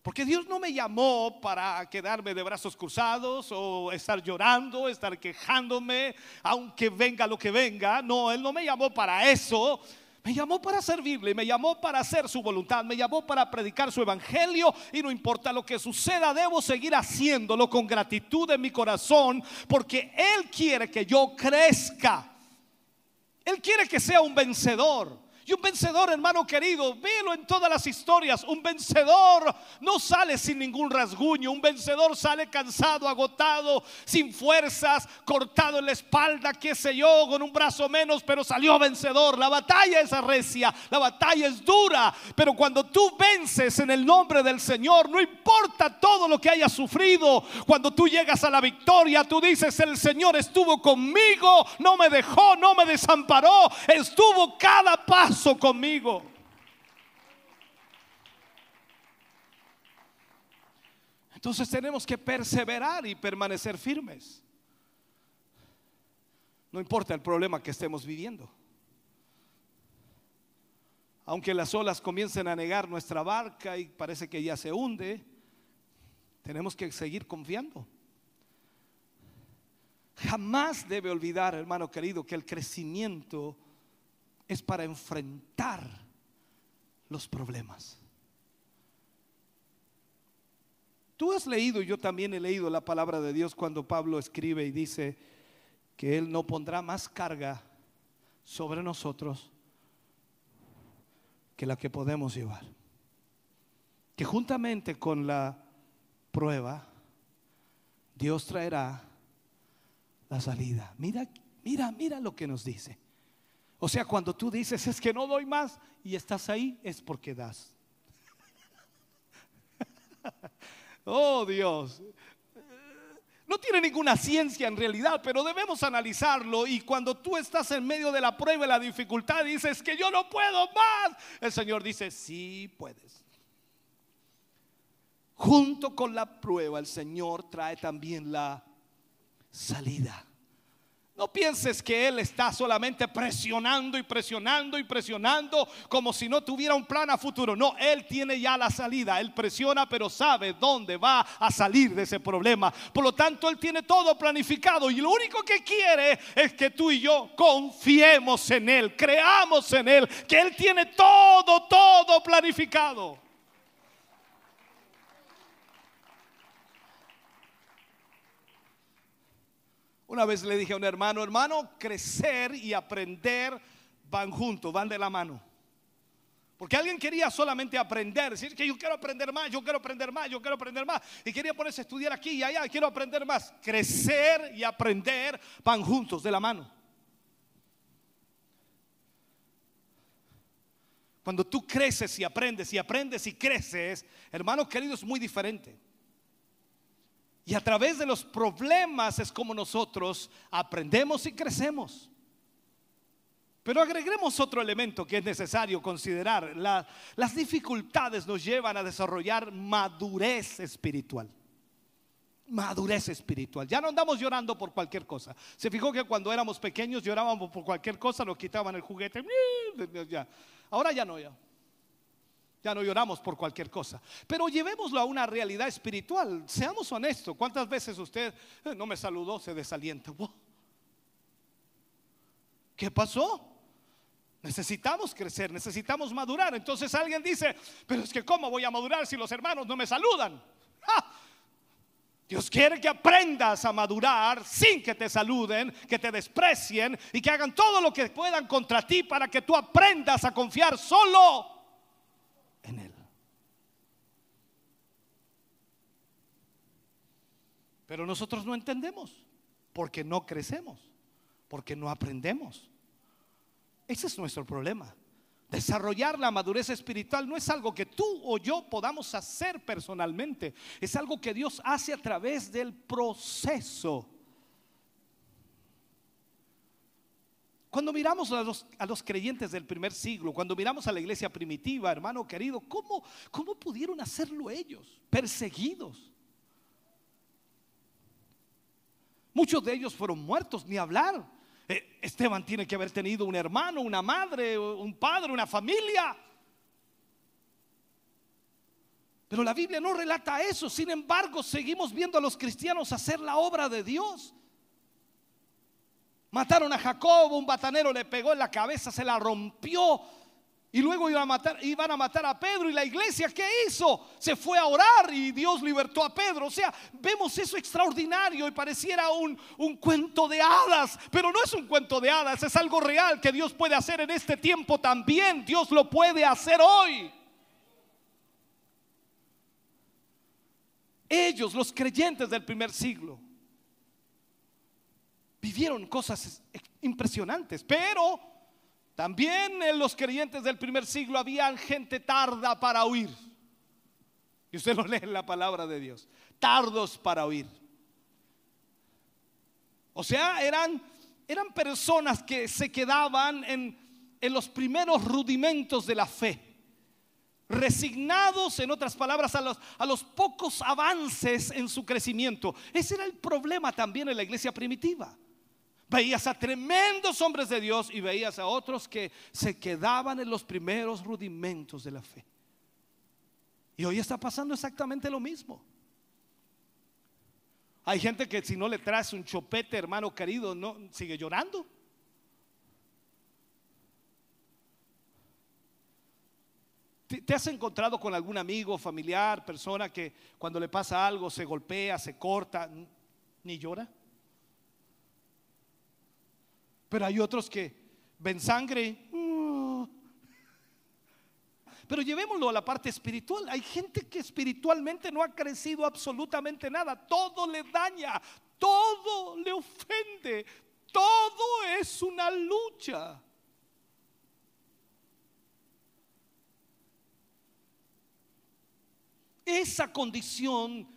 porque Dios no me llamó para quedarme de brazos cruzados o estar llorando, estar quejándome, aunque venga lo que venga. No, Él no me llamó para eso. Me llamó para servirle, me llamó para hacer su voluntad, me llamó para predicar su evangelio y no importa lo que suceda, debo seguir haciéndolo con gratitud en mi corazón porque Él quiere que yo crezca. Él quiere que sea un vencedor. Y un vencedor, hermano querido, velo en todas las historias. Un vencedor no sale sin ningún rasguño. Un vencedor sale cansado, agotado, sin fuerzas, cortado en la espalda, qué sé yo, con un brazo menos, pero salió vencedor. La batalla es arrecia, la batalla es dura. Pero cuando tú vences en el nombre del Señor, no importa todo lo que hayas sufrido, cuando tú llegas a la victoria, tú dices, el Señor estuvo conmigo, no me dejó, no me desamparó, estuvo cada paso conmigo. Entonces tenemos que perseverar y permanecer firmes. No importa el problema que estemos viviendo. Aunque las olas comiencen a negar nuestra barca y parece que ya se hunde, tenemos que seguir confiando. Jamás debe olvidar, hermano querido, que el crecimiento es para enfrentar los problemas. Tú has leído, yo también he leído la palabra de Dios cuando Pablo escribe y dice que Él no pondrá más carga sobre nosotros que la que podemos llevar. Que juntamente con la prueba, Dios traerá la salida. Mira, mira, mira lo que nos dice. O sea, cuando tú dices, es que no doy más y estás ahí, es porque das. [LAUGHS] oh Dios. no tiene ninguna ciencia en realidad, pero debemos analizarlo y cuando tú estás en medio de la prueba y la dificultad dices que yo no puedo más, el Señor dice, sí puedes. Junto con la prueba el Señor trae también la salida. No pienses que Él está solamente presionando y presionando y presionando como si no tuviera un plan a futuro. No, Él tiene ya la salida. Él presiona pero sabe dónde va a salir de ese problema. Por lo tanto, Él tiene todo planificado y lo único que quiere es que tú y yo confiemos en Él, creamos en Él, que Él tiene todo, todo planificado. Una vez le dije a un hermano, hermano, crecer y aprender van juntos, van de la mano. Porque alguien quería solamente aprender, decir que yo quiero aprender más, yo quiero aprender más, yo quiero aprender más. Y quería ponerse a estudiar aquí y allá, quiero aprender más. Crecer y aprender van juntos, de la mano. Cuando tú creces y aprendes y aprendes y creces, hermano querido, es muy diferente. Y a través de los problemas es como nosotros aprendemos y crecemos. Pero agreguemos otro elemento que es necesario considerar. las dificultades nos llevan a desarrollar madurez espiritual. Madurez espiritual. Ya no andamos llorando por cualquier cosa. Se fijó que cuando éramos pequeños llorábamos por cualquier cosa, nos quitaban el juguete. [LAUGHS] Ahora ya no, ya. Ya no lloramos por cualquier cosa. Pero llevémoslo a una realidad espiritual. Seamos honestos. ¿Cuántas veces usted eh, no me saludó, se desalienta? ¿Qué pasó? Necesitamos crecer, necesitamos madurar. Entonces alguien dice, pero es que ¿cómo voy a madurar si los hermanos no me saludan? Dios quiere que aprendas a madurar sin que te saluden, que te desprecien y que hagan todo lo que puedan contra ti para que tú aprendas a confiar solo en Él. Pero nosotros no entendemos porque no crecemos, porque no aprendemos. Ese es nuestro problema. Desarrollar la madurez espiritual no es algo que tú o yo podamos hacer personalmente, es algo que Dios hace a través del proceso. Cuando miramos a los, creyentes del primer siglo, cuando miramos a la iglesia primitiva, hermano querido, ¿cómo, ¿cómo pudieron hacerlo ellos? Perseguidos. Muchos de ellos fueron muertos, ni hablar. Eh, Esteban tiene que haber tenido un hermano, una madre, un padre, una familia. Pero la Biblia no relata eso. Sin embargo, seguimos viendo a los cristianos hacer la obra de Dios. Mataron a Jacob, un batanero le pegó en la cabeza, se la rompió. Y luego iban a, matar, iban a matar a Pedro. ¿Y la iglesia qué hizo? Se fue a orar y Dios libertó a Pedro. O sea, vemos eso extraordinario y pareciera un, un cuento de hadas. Pero no es un cuento de hadas, es algo real que Dios puede hacer en este tiempo también. Dios lo puede hacer hoy. Ellos, los creyentes del primer siglo, vivieron cosas impresionantes, pero también en los creyentes del primer siglo había gente tarda para oír. Y usted [LAUGHS] lo lee en la palabra de Dios. Tardos para oír. O sea, eran, eran personas que se quedaban en, en los primeros rudimentos de la fe. Resignados, en otras palabras, a los, a los pocos avances en su crecimiento. Ese era el problema también en la iglesia primitiva. Veías a tremendos hombres de Dios y veías a otros que se quedaban en los primeros rudimentos de la fe. Y hoy está pasando exactamente lo mismo. Hay gente que si no le traes un chopete, hermano querido, no sigue llorando. ¿Te has encontrado con algún amigo, familiar, persona que cuando le pasa algo se golpea, se corta, ni llora? Pero hay otros que ven sangre. Uh. Pero llevémoslo a la parte espiritual. Hay gente que espiritualmente no ha crecido absolutamente nada. Todo le daña, todo le ofende, todo es una lucha. Esa condición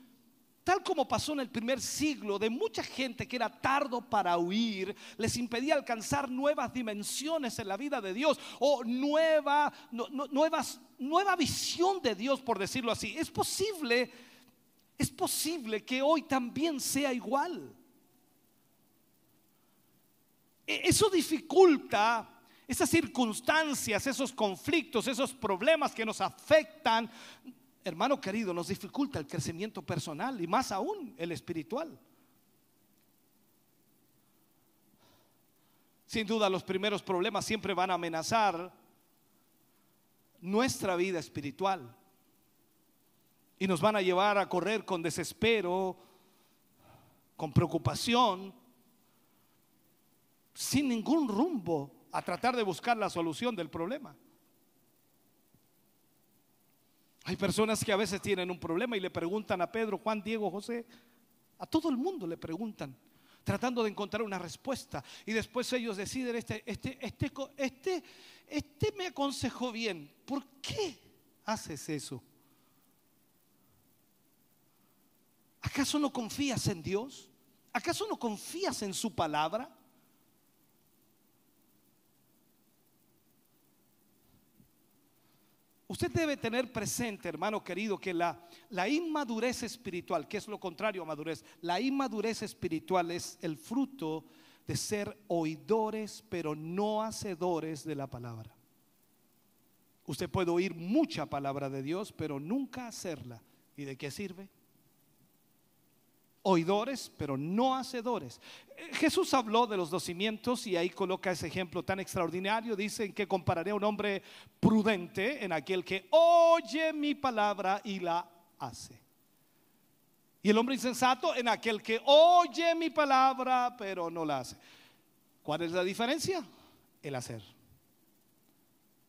tal como pasó en el primer siglo, de mucha gente que era tardo para huir, les impedía alcanzar nuevas dimensiones en la vida de Dios o nueva, nuevas, nueva visión de Dios, por decirlo así. Es posible, es posible que hoy también sea igual. E, eso dificulta esas circunstancias, esos conflictos, esos problemas que nos afectan, hermano querido, nos dificulta el crecimiento personal y más aún el espiritual. Sin duda los primeros problemas siempre van a amenazar nuestra vida espiritual y nos van a llevar a correr con desespero, con preocupación, sin ningún rumbo a tratar de buscar la solución del problema. Hay personas que a veces tienen un problema y le preguntan a Pedro, Juan, Diego, José, a todo el mundo le preguntan, tratando de encontrar una respuesta. Y después ellos deciden, este, este, este, este, este me aconsejó bien, ¿por qué haces eso? ¿Acaso no confías en Dios? ¿Acaso no confías en su palabra? Usted debe tener presente, hermano querido, que la, inmadurez espiritual, que es lo contrario a madurez, la inmadurez espiritual es el fruto de ser oidores, pero no hacedores de la palabra. Usted puede oír mucha palabra de Dios, pero nunca hacerla. ¿Y de qué sirve? Oidores, pero no hacedores. Eh, Jesús habló de los dos cimientos y ahí coloca ese ejemplo tan extraordinario. Dicen que compararé a un hombre prudente en aquel que oye mi palabra y la hace. Y el hombre insensato en aquel que oye mi palabra, pero no la hace. ¿Cuál es la diferencia? El hacer.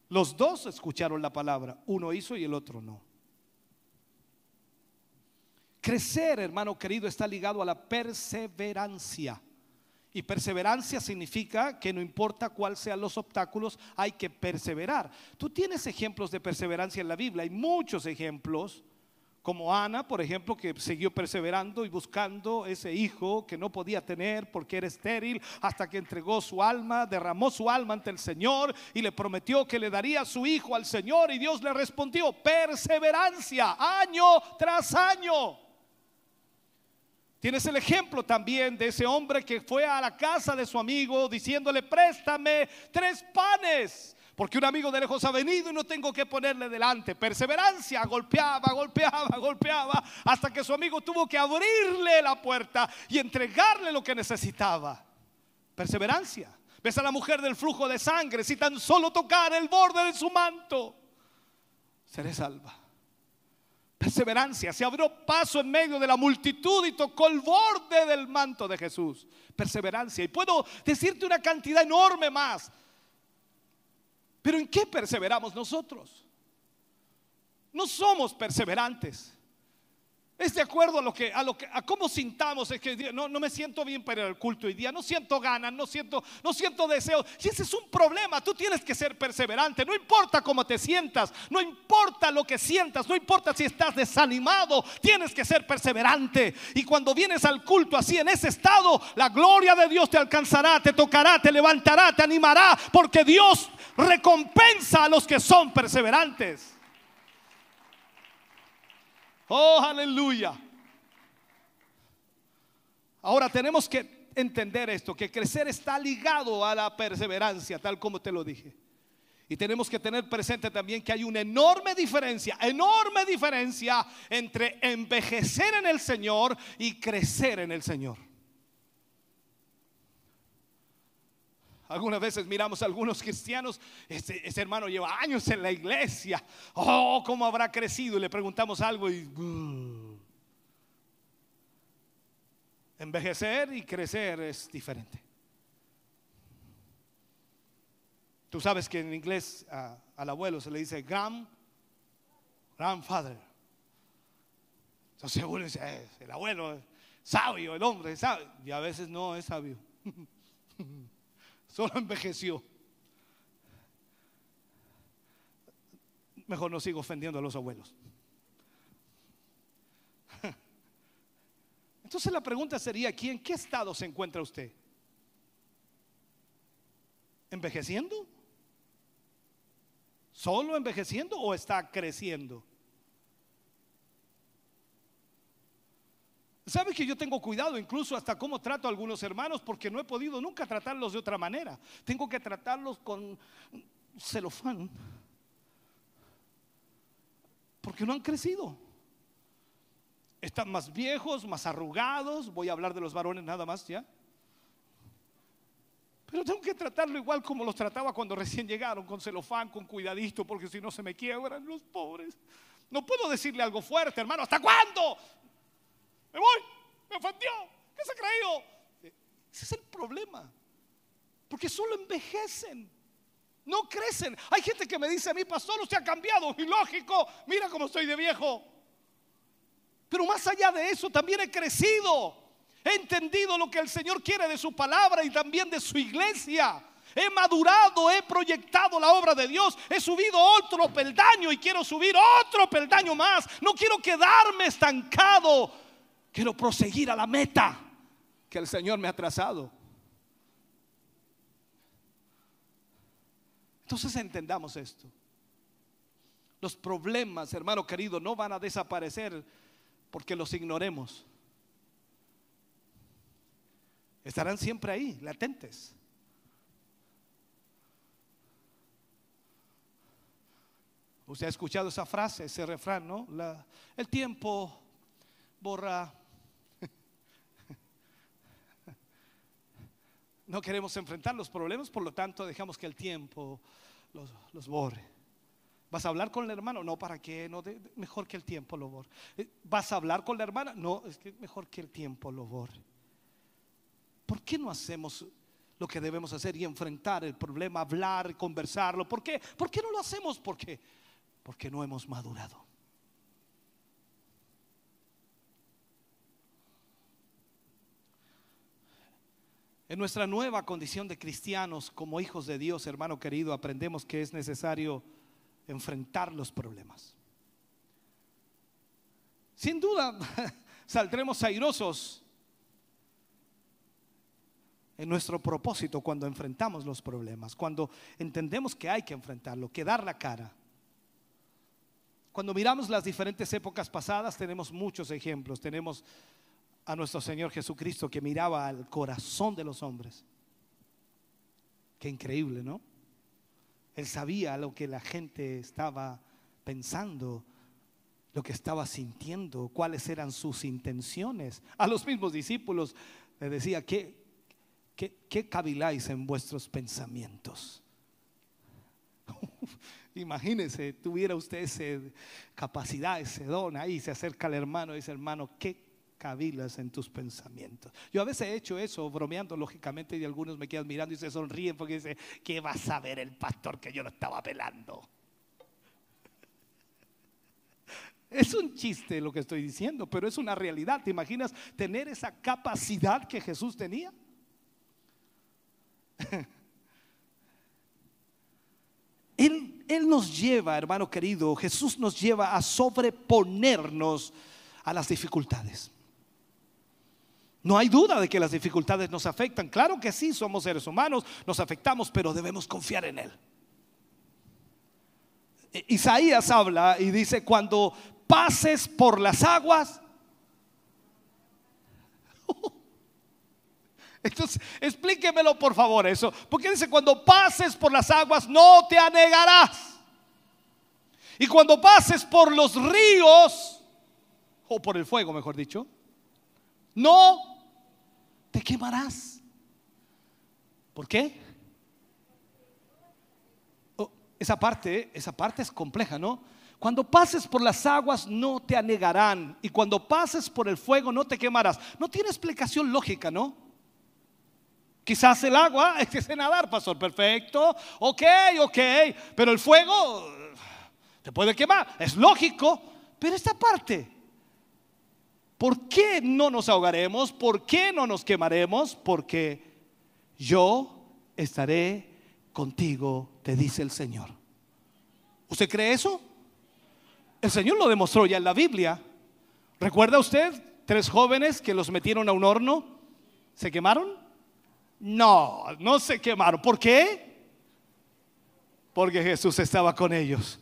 Los dos escucharon la palabra, uno hizo y el otro no. Crecer, hermano querido, está ligado a la perseverancia. Y perseverancia significa que no importa cuáles sean los obstáculos, hay que perseverar. Tú tienes ejemplos de perseverancia en la Biblia, hay muchos ejemplos, como Ana, por ejemplo, que siguió perseverando y buscando ese hijo que no podía tener porque era estéril, hasta que entregó su alma, derramó su alma ante el Señor y le prometió que le daría su hijo al Señor y Dios le respondió, perseverancia, año tras año. Tienes el ejemplo también de ese hombre que fue a la casa de su amigo diciéndole, préstame tres panes, porque un amigo de lejos ha venido y no tengo que ponerle delante. Perseverancia, golpeaba, golpeaba, [LAUGHS] golpeaba, hasta que su amigo tuvo que abrirle la puerta y entregarle lo que necesitaba. Perseverancia. Ves a la mujer del flujo de sangre, si tan solo tocar el borde de su manto, seré salva perseverancia, se abrió paso en medio de la multitud y tocó el borde del manto de Jesús. Perseverancia. Y puedo decirte una cantidad enorme más. Pero ¿en qué perseveramos nosotros? No somos perseverantes. Es de acuerdo a lo que, a lo que, a cómo sintamos. Es que no, no me siento bien para el culto hoy día. No siento ganas, no siento, no siento deseo. Y ese es un problema. Tú tienes que ser perseverante. No importa cómo te sientas, no importa lo que sientas, no importa si estás desanimado. Tienes que ser perseverante. Y cuando vienes al culto así en ese estado, la gloria de Dios te alcanzará, te tocará, te levantará, te animará, porque Dios recompensa a los que son perseverantes. Oh, aleluya. Ahora tenemos que entender esto, que crecer está ligado a la perseverancia, tal como te lo dije. Y tenemos que tener presente también que hay una enorme diferencia, enorme diferencia entre envejecer en el Señor y crecer en el Señor. Algunas veces miramos a algunos cristianos, este, ese hermano lleva años en la iglesia, oh, ¿cómo habrá crecido? Y le preguntamos algo y... Uh, envejecer y crecer es diferente. Tú sabes que en inglés al abuelo se le dice grand, grandfather. Entonces uno dice, eh, el abuelo es sabio, el hombre es sabio. Y a veces no es sabio. [LAUGHS] Solo envejeció. Mejor no sigo ofendiendo a los abuelos. [LAUGHS] Entonces la pregunta sería, ¿aquí en qué estado se encuentra usted? ¿Envejeciendo? ¿Solo envejeciendo o está creciendo? ¿Sabe que yo tengo cuidado incluso hasta cómo trato a algunos hermanos porque no he podido nunca tratarlos de otra manera? Tengo que tratarlos con celofán porque no han crecido. Están más viejos, más arrugados. Voy a hablar de los varones nada más ya. Pero tengo que tratarlo igual como los trataba cuando recién llegaron, con celofán, con cuidadito, porque si no se me quiebran los pobres. No puedo decirle algo fuerte, hermano. ¿Hasta cuándo? Me voy, me ofendió. ¿Qué se ha creído? Ese es el problema. Porque solo envejecen. No crecen. Hay gente que me dice a mí, pastor, usted ha cambiado. Y lógico, mira cómo estoy de viejo. Pero más allá de eso, también he crecido. He entendido lo que el Señor quiere de su palabra y también de su iglesia. He madurado, he proyectado la obra de Dios, he subido otro peldaño y quiero subir otro peldaño más. No quiero quedarme estancado, quiero proseguir a la meta que el Señor me ha trazado. Entonces entendamos esto. Los problemas, hermano querido, no van a desaparecer porque los ignoremos. Estarán siempre ahí, latentes. Usted ha escuchado esa frase, ese refrán, ¿no? el tiempo borra. No queremos enfrentar los problemas, por lo tanto dejamos que el tiempo los, los borre. ¿Vas a hablar con el hermano? No, ¿para qué? No, mejor que el tiempo lo borre. Eh, ¿Vas a hablar con la hermana? No, es que mejor que el tiempo lo borre. ¿Por qué no hacemos lo que debemos hacer y enfrentar el problema, hablar, conversarlo? ¿Por qué? ¿Por qué no lo hacemos? Porque, porque no hemos madurado. En nuestra nueva condición de cristianos como hijos de Dios, hermano querido, aprendemos que es necesario enfrentar los problemas. Sin duda, [LAUGHS] saldremos airosos en nuestro propósito cuando enfrentamos los problemas, cuando entendemos que hay que enfrentarlo, que dar la cara. Cuando miramos las diferentes épocas pasadas tenemos muchos ejemplos. Tenemos a nuestro Señor Jesucristo que miraba al corazón de los hombres. Qué increíble, ¿no? Él sabía lo que la gente estaba pensando, lo que estaba sintiendo, cuáles eran sus intenciones. A los mismos discípulos le decía, ¿qué, qué, caviláis en vuestros pensamientos? [LAUGHS] Imagínese, tuviera usted esa capacidad, ese don ahí, se acerca al hermano y dice, hermano, ¿qué cavilas en tus pensamientos. Yo a veces he hecho eso, bromeando lógicamente, y algunos me quedan mirando y se sonríen porque dicen, ¿qué va a saber el pastor que yo lo estaba pelando? [LAUGHS] Es un chiste lo que estoy diciendo, pero es una realidad. ¿Te imaginas tener esa capacidad que Jesús tenía? [LAUGHS] Él, él, nos lleva, hermano querido, Jesús nos lleva a sobreponernos a las dificultades. No hay duda de que las dificultades nos afectan. Claro que sí, somos seres humanos, nos afectamos, pero debemos confiar en Él. E, Isaías habla y dice, cuando pases por las aguas, [LAUGHS] entonces explíquemelo por favor eso, porque dice, cuando pases por las aguas no te anegarás. Y cuando pases por los ríos, o por el fuego, mejor dicho, no te quemarás. ¿Por qué? Oh, esa parte, esa parte es compleja, ¿no? Cuando pases por las aguas no te anegarán y cuando pases por el fuego no te quemarás. No tiene explicación lógica, ¿no? Quizás el agua [LAUGHS] es que se nadar, pastor, perfecto, ok, ok, pero el fuego te puede quemar, es lógico, pero esta parte, ¿Por qué no nos ahogaremos? ¿Por qué no nos quemaremos? Porque yo estaré contigo, te dice el Señor. ¿Usted cree eso? El Señor lo demostró ya en la Biblia. ¿Recuerda usted tres jóvenes que los metieron a un horno. ¿Se quemaron? No, no se quemaron. ¿Por qué? Porque Jesús estaba con ellos.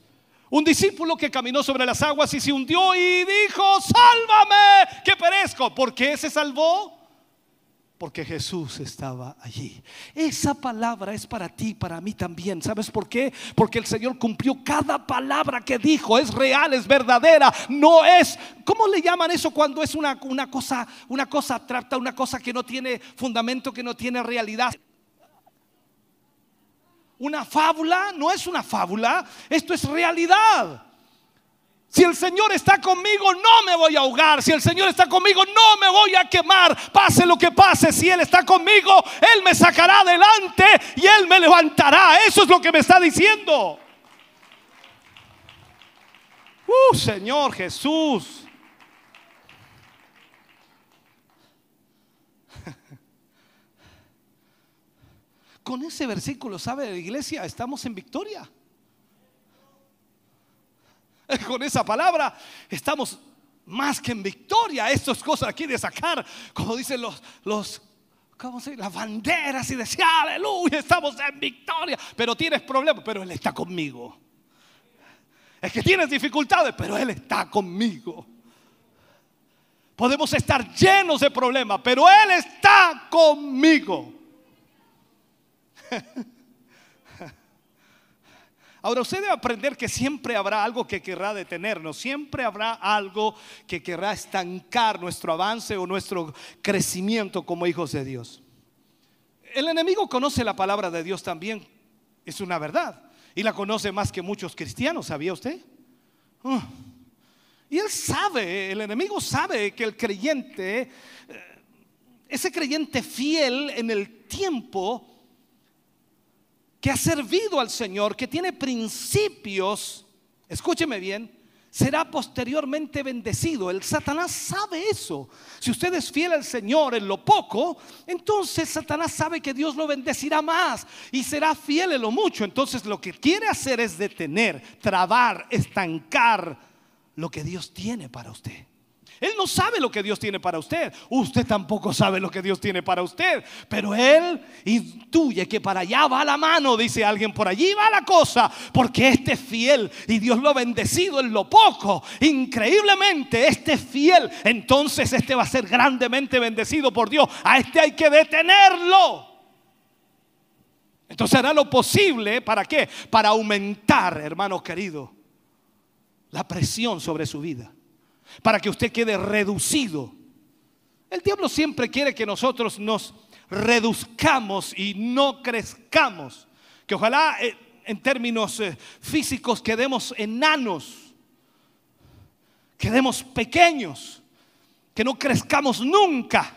Un discípulo que caminó sobre las aguas y se hundió y dijo, sálvame, que perezco. ¿Por qué se salvó? Porque Jesús estaba allí. Esa palabra es para ti, para mí también. ¿Sabes por qué? Porque el Señor cumplió cada palabra que dijo. Es real, es verdadera. No es, ¿cómo le llaman eso cuando es una, cosa, una cosa abstracta, una cosa que no tiene fundamento, que no tiene realidad? Una fábula no es una fábula, esto es realidad. Si el Señor está conmigo, no me voy a ahogar. Si el Señor está conmigo, no me voy a quemar. Pase lo que pase, si Él está conmigo, Él me sacará adelante y Él me levantará. Eso es lo que me está diciendo. Uh, Señor Jesús. Con ese versículo, ¿sabe la iglesia? Estamos en victoria. [LAUGHS] Con esa palabra estamos más que en victoria. Estas cosas aquí de sacar, como dicen los, los ¿cómo se Las banderas y decir, aleluya, estamos en victoria. Pero tienes problemas, pero Él está conmigo. Es que tienes dificultades, pero Él está conmigo. Podemos estar llenos de problemas, pero Él está conmigo. Ahora usted debe aprender que siempre habrá algo que querrá detenernos, siempre habrá algo que querrá estancar nuestro avance o nuestro crecimiento como hijos de Dios. El enemigo conoce la palabra de Dios también, es una verdad, y la conoce más que muchos cristianos, ¿sabía usted? Y él sabe, el enemigo sabe que el creyente, eh, ese creyente fiel en el tiempo, que ha servido al Señor, que tiene principios, escúcheme bien, será posteriormente bendecido. El Satanás sabe eso. Si usted es fiel al Señor en lo poco, entonces Satanás sabe que Dios lo bendecirá más y será fiel en lo mucho. Entonces lo que quiere hacer es detener, trabar, estancar lo que Dios tiene para usted. Él no sabe lo que Dios tiene para usted. Usted tampoco sabe lo que Dios tiene para usted. Pero Él intuye que para allá va la mano, dice alguien, por allí va la cosa. Porque este es fiel y Dios lo ha bendecido en lo poco. Increíblemente, este es fiel. Entonces este va a ser grandemente bendecido por Dios. A este hay que detenerlo. Entonces hará lo posible, ¿para qué? Para aumentar, hermano querido, la presión sobre su vida para que usted quede reducido. El diablo siempre quiere que nosotros nos reduzcamos y no crezcamos. Que ojalá eh, en términos eh, físicos quedemos enanos, quedemos pequeños, que no crezcamos nunca.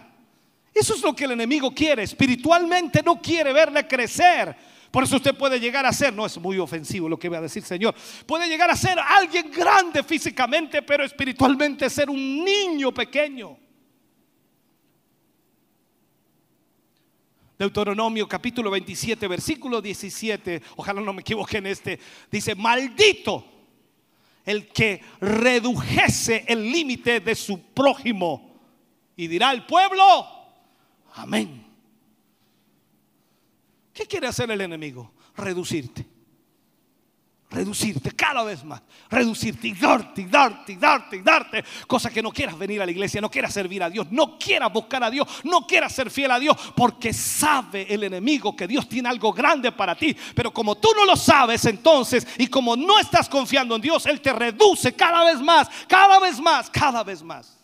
Eso es lo que el enemigo quiere. Espiritualmente no quiere verle crecer. Por eso usted puede llegar a ser, no es muy ofensivo lo que voy a decir Señor, puede llegar a ser alguien grande físicamente, pero espiritualmente ser un niño pequeño. Deuteronomio capítulo 27, versículo 17, ojalá no me equivoque en este, dice, maldito el que redujese el límite de su prójimo. Y dirá el pueblo, amén. ¿Qué quiere hacer el enemigo? Reducirte. Reducirte cada vez más. Reducirte y darte y darte y darte y darte. Cosa que no quieras venir a la iglesia, no quieras servir a Dios, no quieras buscar a Dios, no quieras ser fiel a Dios. Porque sabe el enemigo que Dios tiene algo grande para ti. Pero como tú no lo sabes entonces y como no estás confiando en Dios, Él te reduce cada vez más, cada vez más, cada vez más.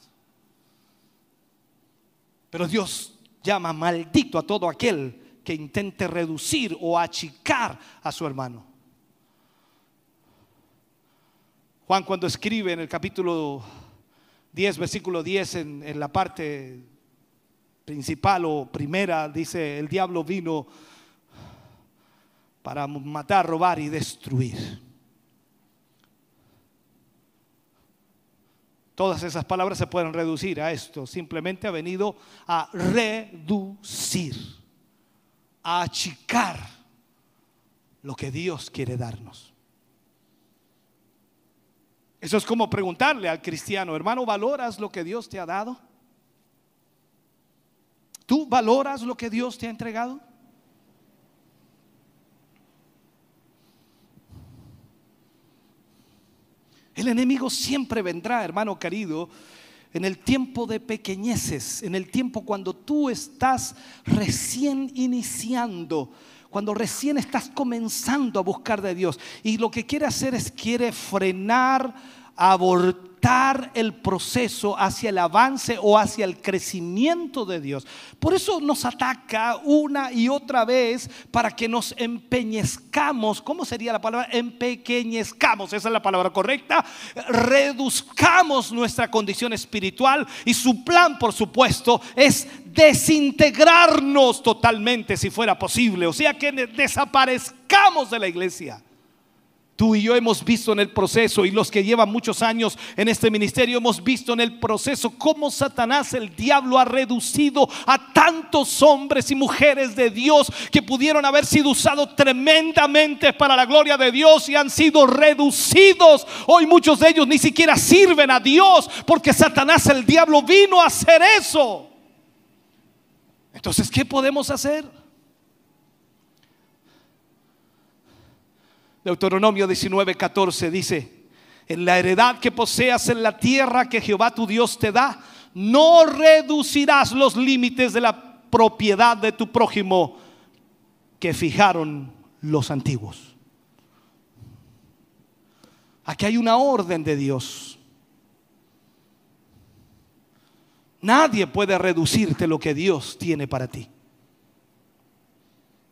Pero Dios llama maldito a todo aquel que intente reducir o achicar a su hermano. Juan cuando escribe en el capítulo 10, versículo 10, en, en la parte principal o primera, dice, el diablo vino para matar, robar y destruir. Todas esas palabras se pueden reducir a esto. Simplemente ha venido a reducir a achicar lo que Dios quiere darnos. Eso es como preguntarle al cristiano, hermano, ¿valoras lo que Dios te ha dado? ¿Tú valoras lo que Dios te ha entregado? El enemigo siempre vendrá, hermano querido, en el tiempo de pequeñeces, en el tiempo cuando tú estás recién iniciando, cuando recién estás comenzando a buscar de Dios. Y lo que quiere hacer es quiere frenar, abortar el proceso hacia el avance o hacia el crecimiento de Dios. Por eso nos ataca una y otra vez para que nos empeñezcamos. ¿Cómo sería la palabra? Empequeñezcamos, esa es la palabra correcta. Reduzcamos nuestra condición espiritual y su plan, por supuesto, es desintegrarnos totalmente si fuera posible. O sea que desaparezcamos de la iglesia. Tú y yo hemos visto en el proceso y los que llevan muchos años en este ministerio hemos visto en el proceso cómo Satanás, el diablo, ha reducido a tantos hombres y mujeres de Dios que pudieron haber sido usados tremendamente para la gloria de Dios y han sido reducidos. Hoy muchos de ellos ni siquiera sirven a Dios porque Satanás, el diablo, vino a hacer eso. Entonces, ¿qué podemos hacer? Deuteronomio 19:14 dice, en la heredad que poseas en la tierra que Jehová tu Dios te da, no reducirás los límites de la propiedad de tu prójimo que fijaron los antiguos. Aquí hay una orden de Dios. Nadie puede reducirte lo que Dios tiene para ti.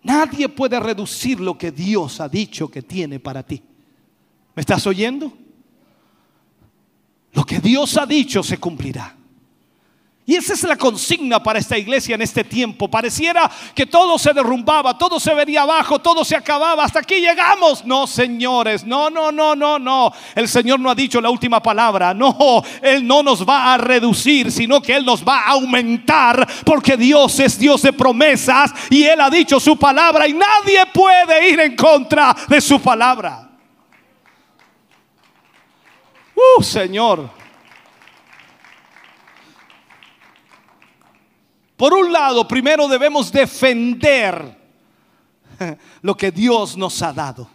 Nadie puede reducir lo que Dios ha dicho que tiene para ti. ¿Me estás oyendo? Lo que Dios ha dicho se cumplirá. Y esa es la consigna para esta iglesia en este tiempo. Pareciera que todo se derrumbaba, todo se venía abajo, todo se acababa. Hasta aquí llegamos. No, señores, no, no, no, no, no. El Señor no ha dicho la última palabra. No, Él no nos va a reducir, sino que Él nos va a aumentar. Porque Dios es Dios de promesas y Él ha dicho su palabra y nadie puede ir en contra de su palabra. Uh, Señor. Por un lado, primero debemos defender [LAUGHS] lo que Dios nos ha dado.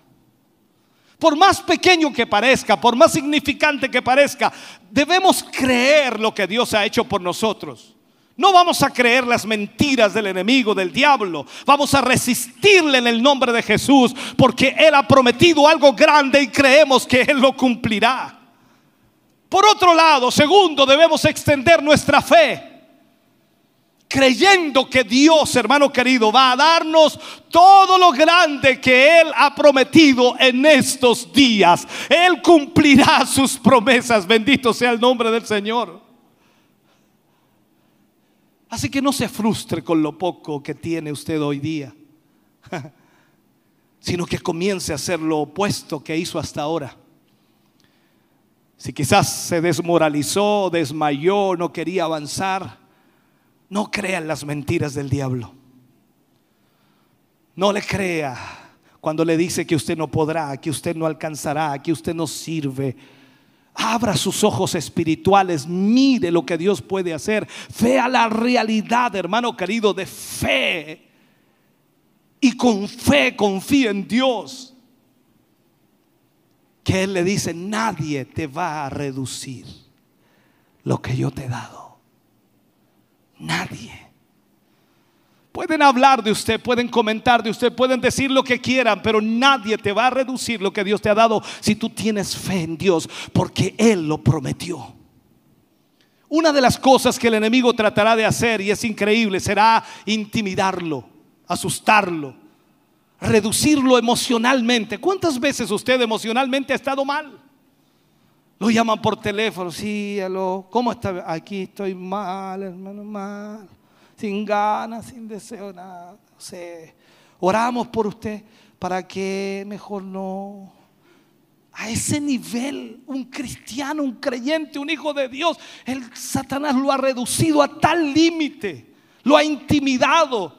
Por más pequeño que parezca, por más significante que parezca, debemos creer lo que Dios ha hecho por nosotros. No vamos a creer las mentiras del enemigo, del diablo. Vamos a resistirle en el nombre de Jesús porque Él ha prometido algo grande y creemos que Él lo cumplirá. Por otro lado, segundo, debemos extender nuestra fe creyendo que Dios, hermano querido, va a darnos todo lo grande que Él ha prometido en estos días. Él cumplirá [LAUGHS] sus promesas. Bendito sea el nombre del Señor. Así que no se frustre con lo poco que tiene usted hoy día, [LAUGHS] sino que comience a hacer lo opuesto que hizo hasta ahora. Si quizás se desmoralizó, desmayó, no quería avanzar, no crea las mentiras del diablo. No le crea cuando le dice que usted no podrá, que usted no alcanzará, que usted no sirve. Abra sus ojos espirituales, mire lo que Dios puede hacer. Vea la realidad, hermano querido, de fe. Y con fe confía en Dios. Que Él le dice, nadie te va a reducir lo que yo te he dado. Nadie. Pueden hablar de usted, pueden comentar de usted, pueden decir lo que quieran, pero nadie te va a reducir lo que Dios te ha dado si tú tienes fe en Dios, porque Él lo prometió. Una de las cosas que el enemigo tratará de hacer, y es increíble, será intimidarlo, asustarlo, reducirlo emocionalmente. ¿Cuántas veces usted emocionalmente ha estado mal? Lo llaman por teléfono, sí, aló, ¿cómo está? Aquí estoy mal, hermano, mal, sin ganas, sin deseo, nada. No sé. Oramos por usted para que mejor no. A ese nivel, un cristiano, un creyente, un hijo de Dios, el Satanás lo ha reducido a tal límite, lo ha intimidado,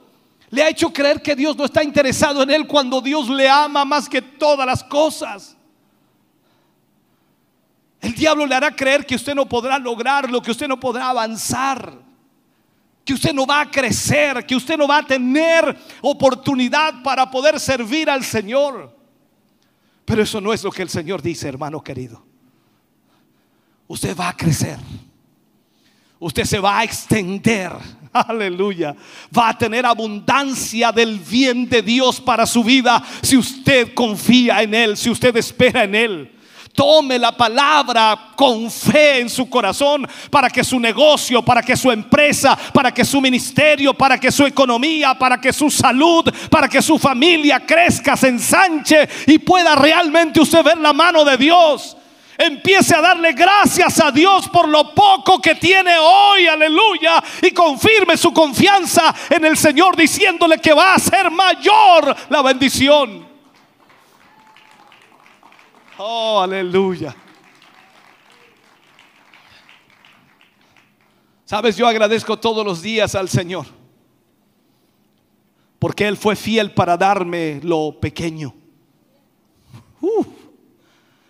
le ha hecho creer que Dios no está interesado en él cuando Dios le ama más que todas las cosas. El diablo le hará creer que usted no podrá lograrlo, que usted no podrá avanzar. que usted no va a crecer, que usted no va a tener oportunidad para poder servir al Señor. Pero eso no es lo que el Señor dice, hermano querido. Usted va a crecer. Usted se va a extender. [LAUGHS] Aleluya. Va a tener abundancia del bien de Dios para su vida si usted confía en Él, si usted espera en Él. Tome la palabra con fe en su corazón para que su negocio, para que su empresa, para que su ministerio, para que su economía, para que su salud, para que su familia crezca, se ensanche y pueda realmente usted ver la mano de Dios. Empiece a darle gracias a Dios por lo poco que tiene hoy, aleluya, y confirme su confianza en el Señor diciéndole que va a ser mayor la bendición. Oh, aleluya. Sabes, yo agradezco todos los días al Señor. Porque Él fue fiel para darme lo pequeño. Uh,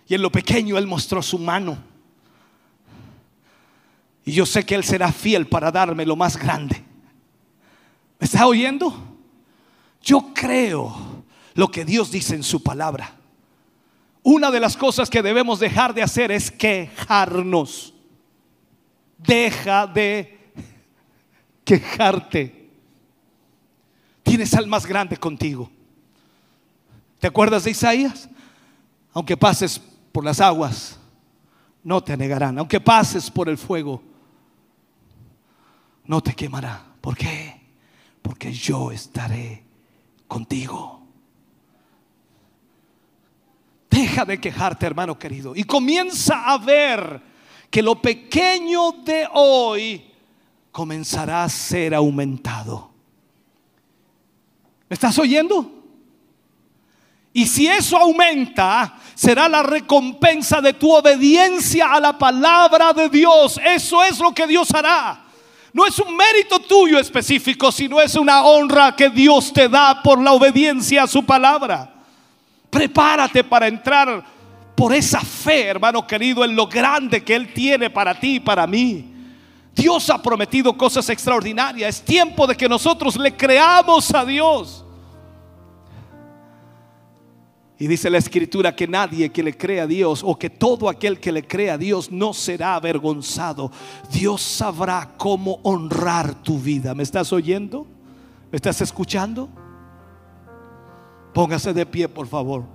y en lo pequeño Él mostró su mano. Y yo sé que Él será fiel para darme lo más grande. ¿Me está oyendo? Yo creo lo que Dios dice en su palabra. Una de las cosas que debemos dejar de hacer es quejarnos. Deja de quejarte. Tienes al más grande contigo. ¿Te acuerdas de Isaías? Aunque pases por las aguas, no te negarán. Aunque pases por el fuego, no te quemará. ¿Por qué? Porque yo estaré contigo. Deja de quejarte, hermano querido, y comienza a ver que lo pequeño de hoy comenzará a ser aumentado. ¿Me estás oyendo? Y si eso aumenta, será la recompensa de tu obediencia a la palabra de Dios. Eso es lo que Dios hará. No es un mérito tuyo específico, sino es una honra que Dios te da por la obediencia a su palabra. Prepárate para entrar por esa fe, hermano querido, en lo grande que Él tiene para ti y para mí. Dios ha prometido cosas extraordinarias. Es tiempo de que nosotros le creamos a Dios. Y dice la escritura que nadie que le crea a Dios o que todo aquel que le crea a Dios no será avergonzado. Dios sabrá cómo honrar tu vida. ¿Me estás oyendo? ¿Me estás escuchando? Póngase de pie, por favor.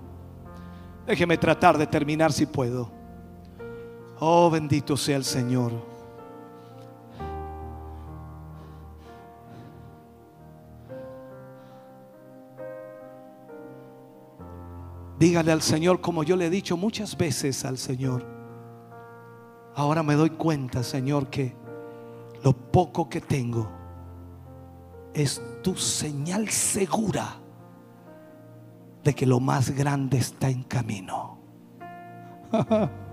Déjeme tratar de terminar si puedo. Oh, bendito sea el Señor. Dígale al Señor como yo le he dicho muchas veces al Señor. Ahora me doy cuenta, Señor, que lo poco que tengo es tu señal segura de que lo más grande está en camino. [LAUGHS]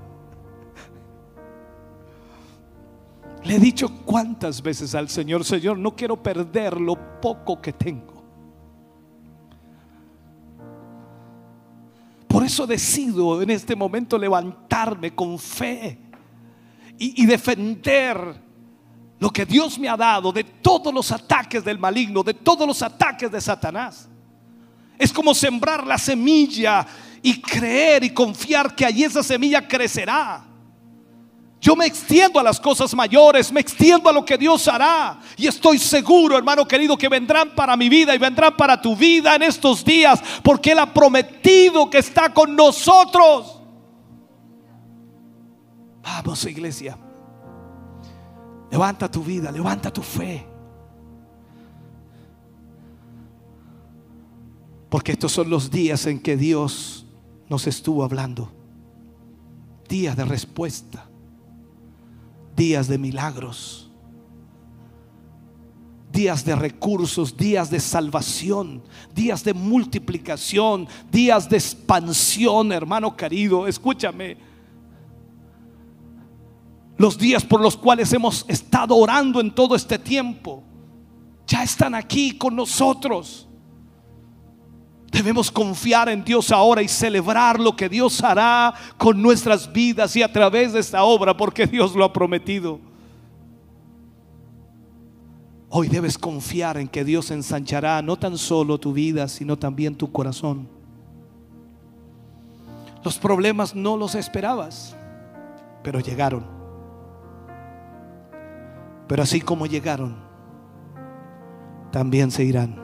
Le he dicho cuántas veces al Señor, Señor, no quiero perder lo poco que tengo. Por eso decido en este momento levantarme con fe y, y, defender lo que Dios me ha dado de todos los ataques del maligno, de todos los ataques de Satanás. Es como sembrar la semilla y creer y confiar que allí esa semilla crecerá. Yo me extiendo a las cosas mayores, me extiendo a lo que Dios hará. Y estoy seguro, hermano querido, que vendrán para mi vida y vendrán para tu vida en estos días, porque Él ha prometido que está con nosotros. Vamos, iglesia. Levanta tu vida, levanta tu fe. Porque estos son los días en que Dios nos estuvo hablando. Días de respuesta. Días de milagros. Días de recursos, días de salvación, días de multiplicación, días de expansión, hermano querido. Escúchame. Los días por los cuales hemos estado orando en todo este tiempo ya están aquí con nosotros. Debemos confiar en Dios ahora y celebrar lo que Dios hará con nuestras vidas y a través de esta obra, porque Dios lo ha prometido. Hoy debes confiar en que Dios ensanchará no tan solo tu vida, sino también tu corazón. Los problemas no los esperabas, pero llegaron. Pero así como llegaron, también se irán.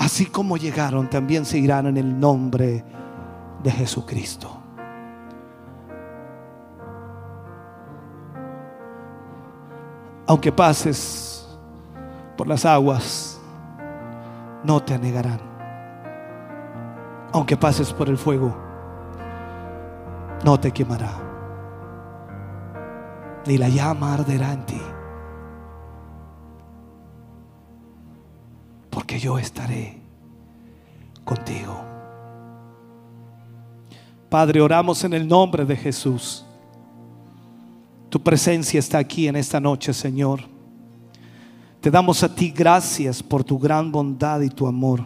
Así como llegaron, también se irán en el nombre de Jesucristo. Aunque pases por las aguas, no te anegarán. Aunque pases por el fuego, no te quemará. Ni la llama arderá en ti. Porque yo estaré contigo. Padre, oramos en el nombre de Jesús. Tu presencia está aquí en esta noche, Señor. Te damos a ti gracias por tu gran bondad y tu amor.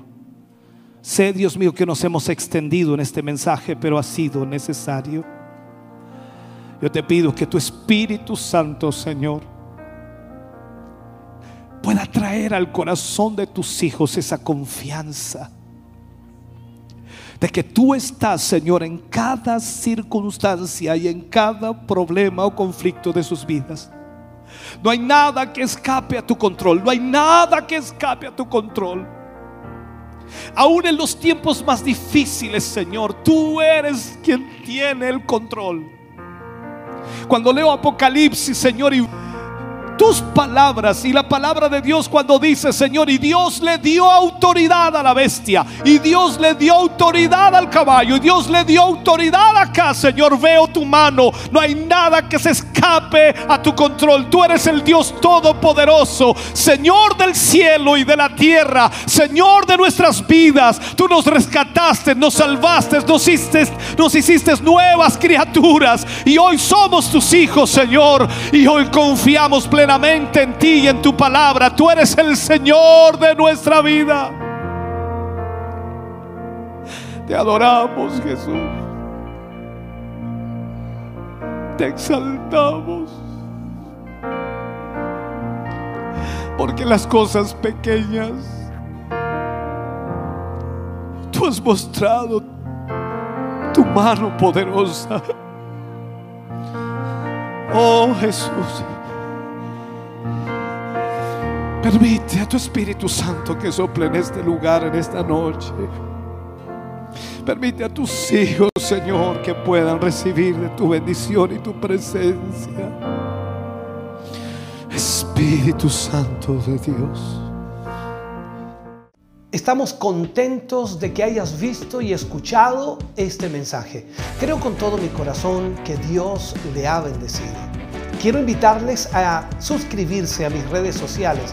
Sé, Dios mío, que nos hemos extendido en este mensaje, pero ha sido necesario. Yo te pido que tu Espíritu Santo, Señor, pueda traer al corazón de tus hijos esa confianza de que tú estás, Señor, en cada circunstancia y en cada problema o conflicto de sus vidas. No hay nada que escape a tu control, no hay nada que escape a tu control. Aún en los tiempos más difíciles, Señor, tú eres quien tiene el control. Cuando leo Apocalipsis, Señor, y tus palabras y la palabra de Dios cuando dice, Señor, y Dios le dio autoridad a la bestia, y Dios le dio autoridad al caballo, y Dios le dio autoridad acá, Señor, veo tu mano, no hay nada que se escape a tu control, tú eres el Dios todopoderoso, Señor del cielo y de la tierra, Señor de nuestras vidas, tú nos rescataste, nos salvaste, nos hiciste, nos hiciste nuevas criaturas, y hoy somos tus hijos, Señor, y hoy confiamos plenamente en ti y en tu palabra. Tú eres el Señor de nuestra vida. Te adoramos, Jesús. Te exaltamos. Porque las cosas pequeñas tú has mostrado tu mano poderosa. Oh Jesús. Permite a tu Espíritu Santo que sople en este lugar, en esta noche. Permite a tus hijos, Señor, que puedan recibir de tu bendición y tu presencia. Espíritu Santo de Dios. Estamos contentos de que hayas visto y escuchado este mensaje. Creo con todo mi corazón que Dios le ha bendecido. Quiero invitarles a suscribirse a mis redes sociales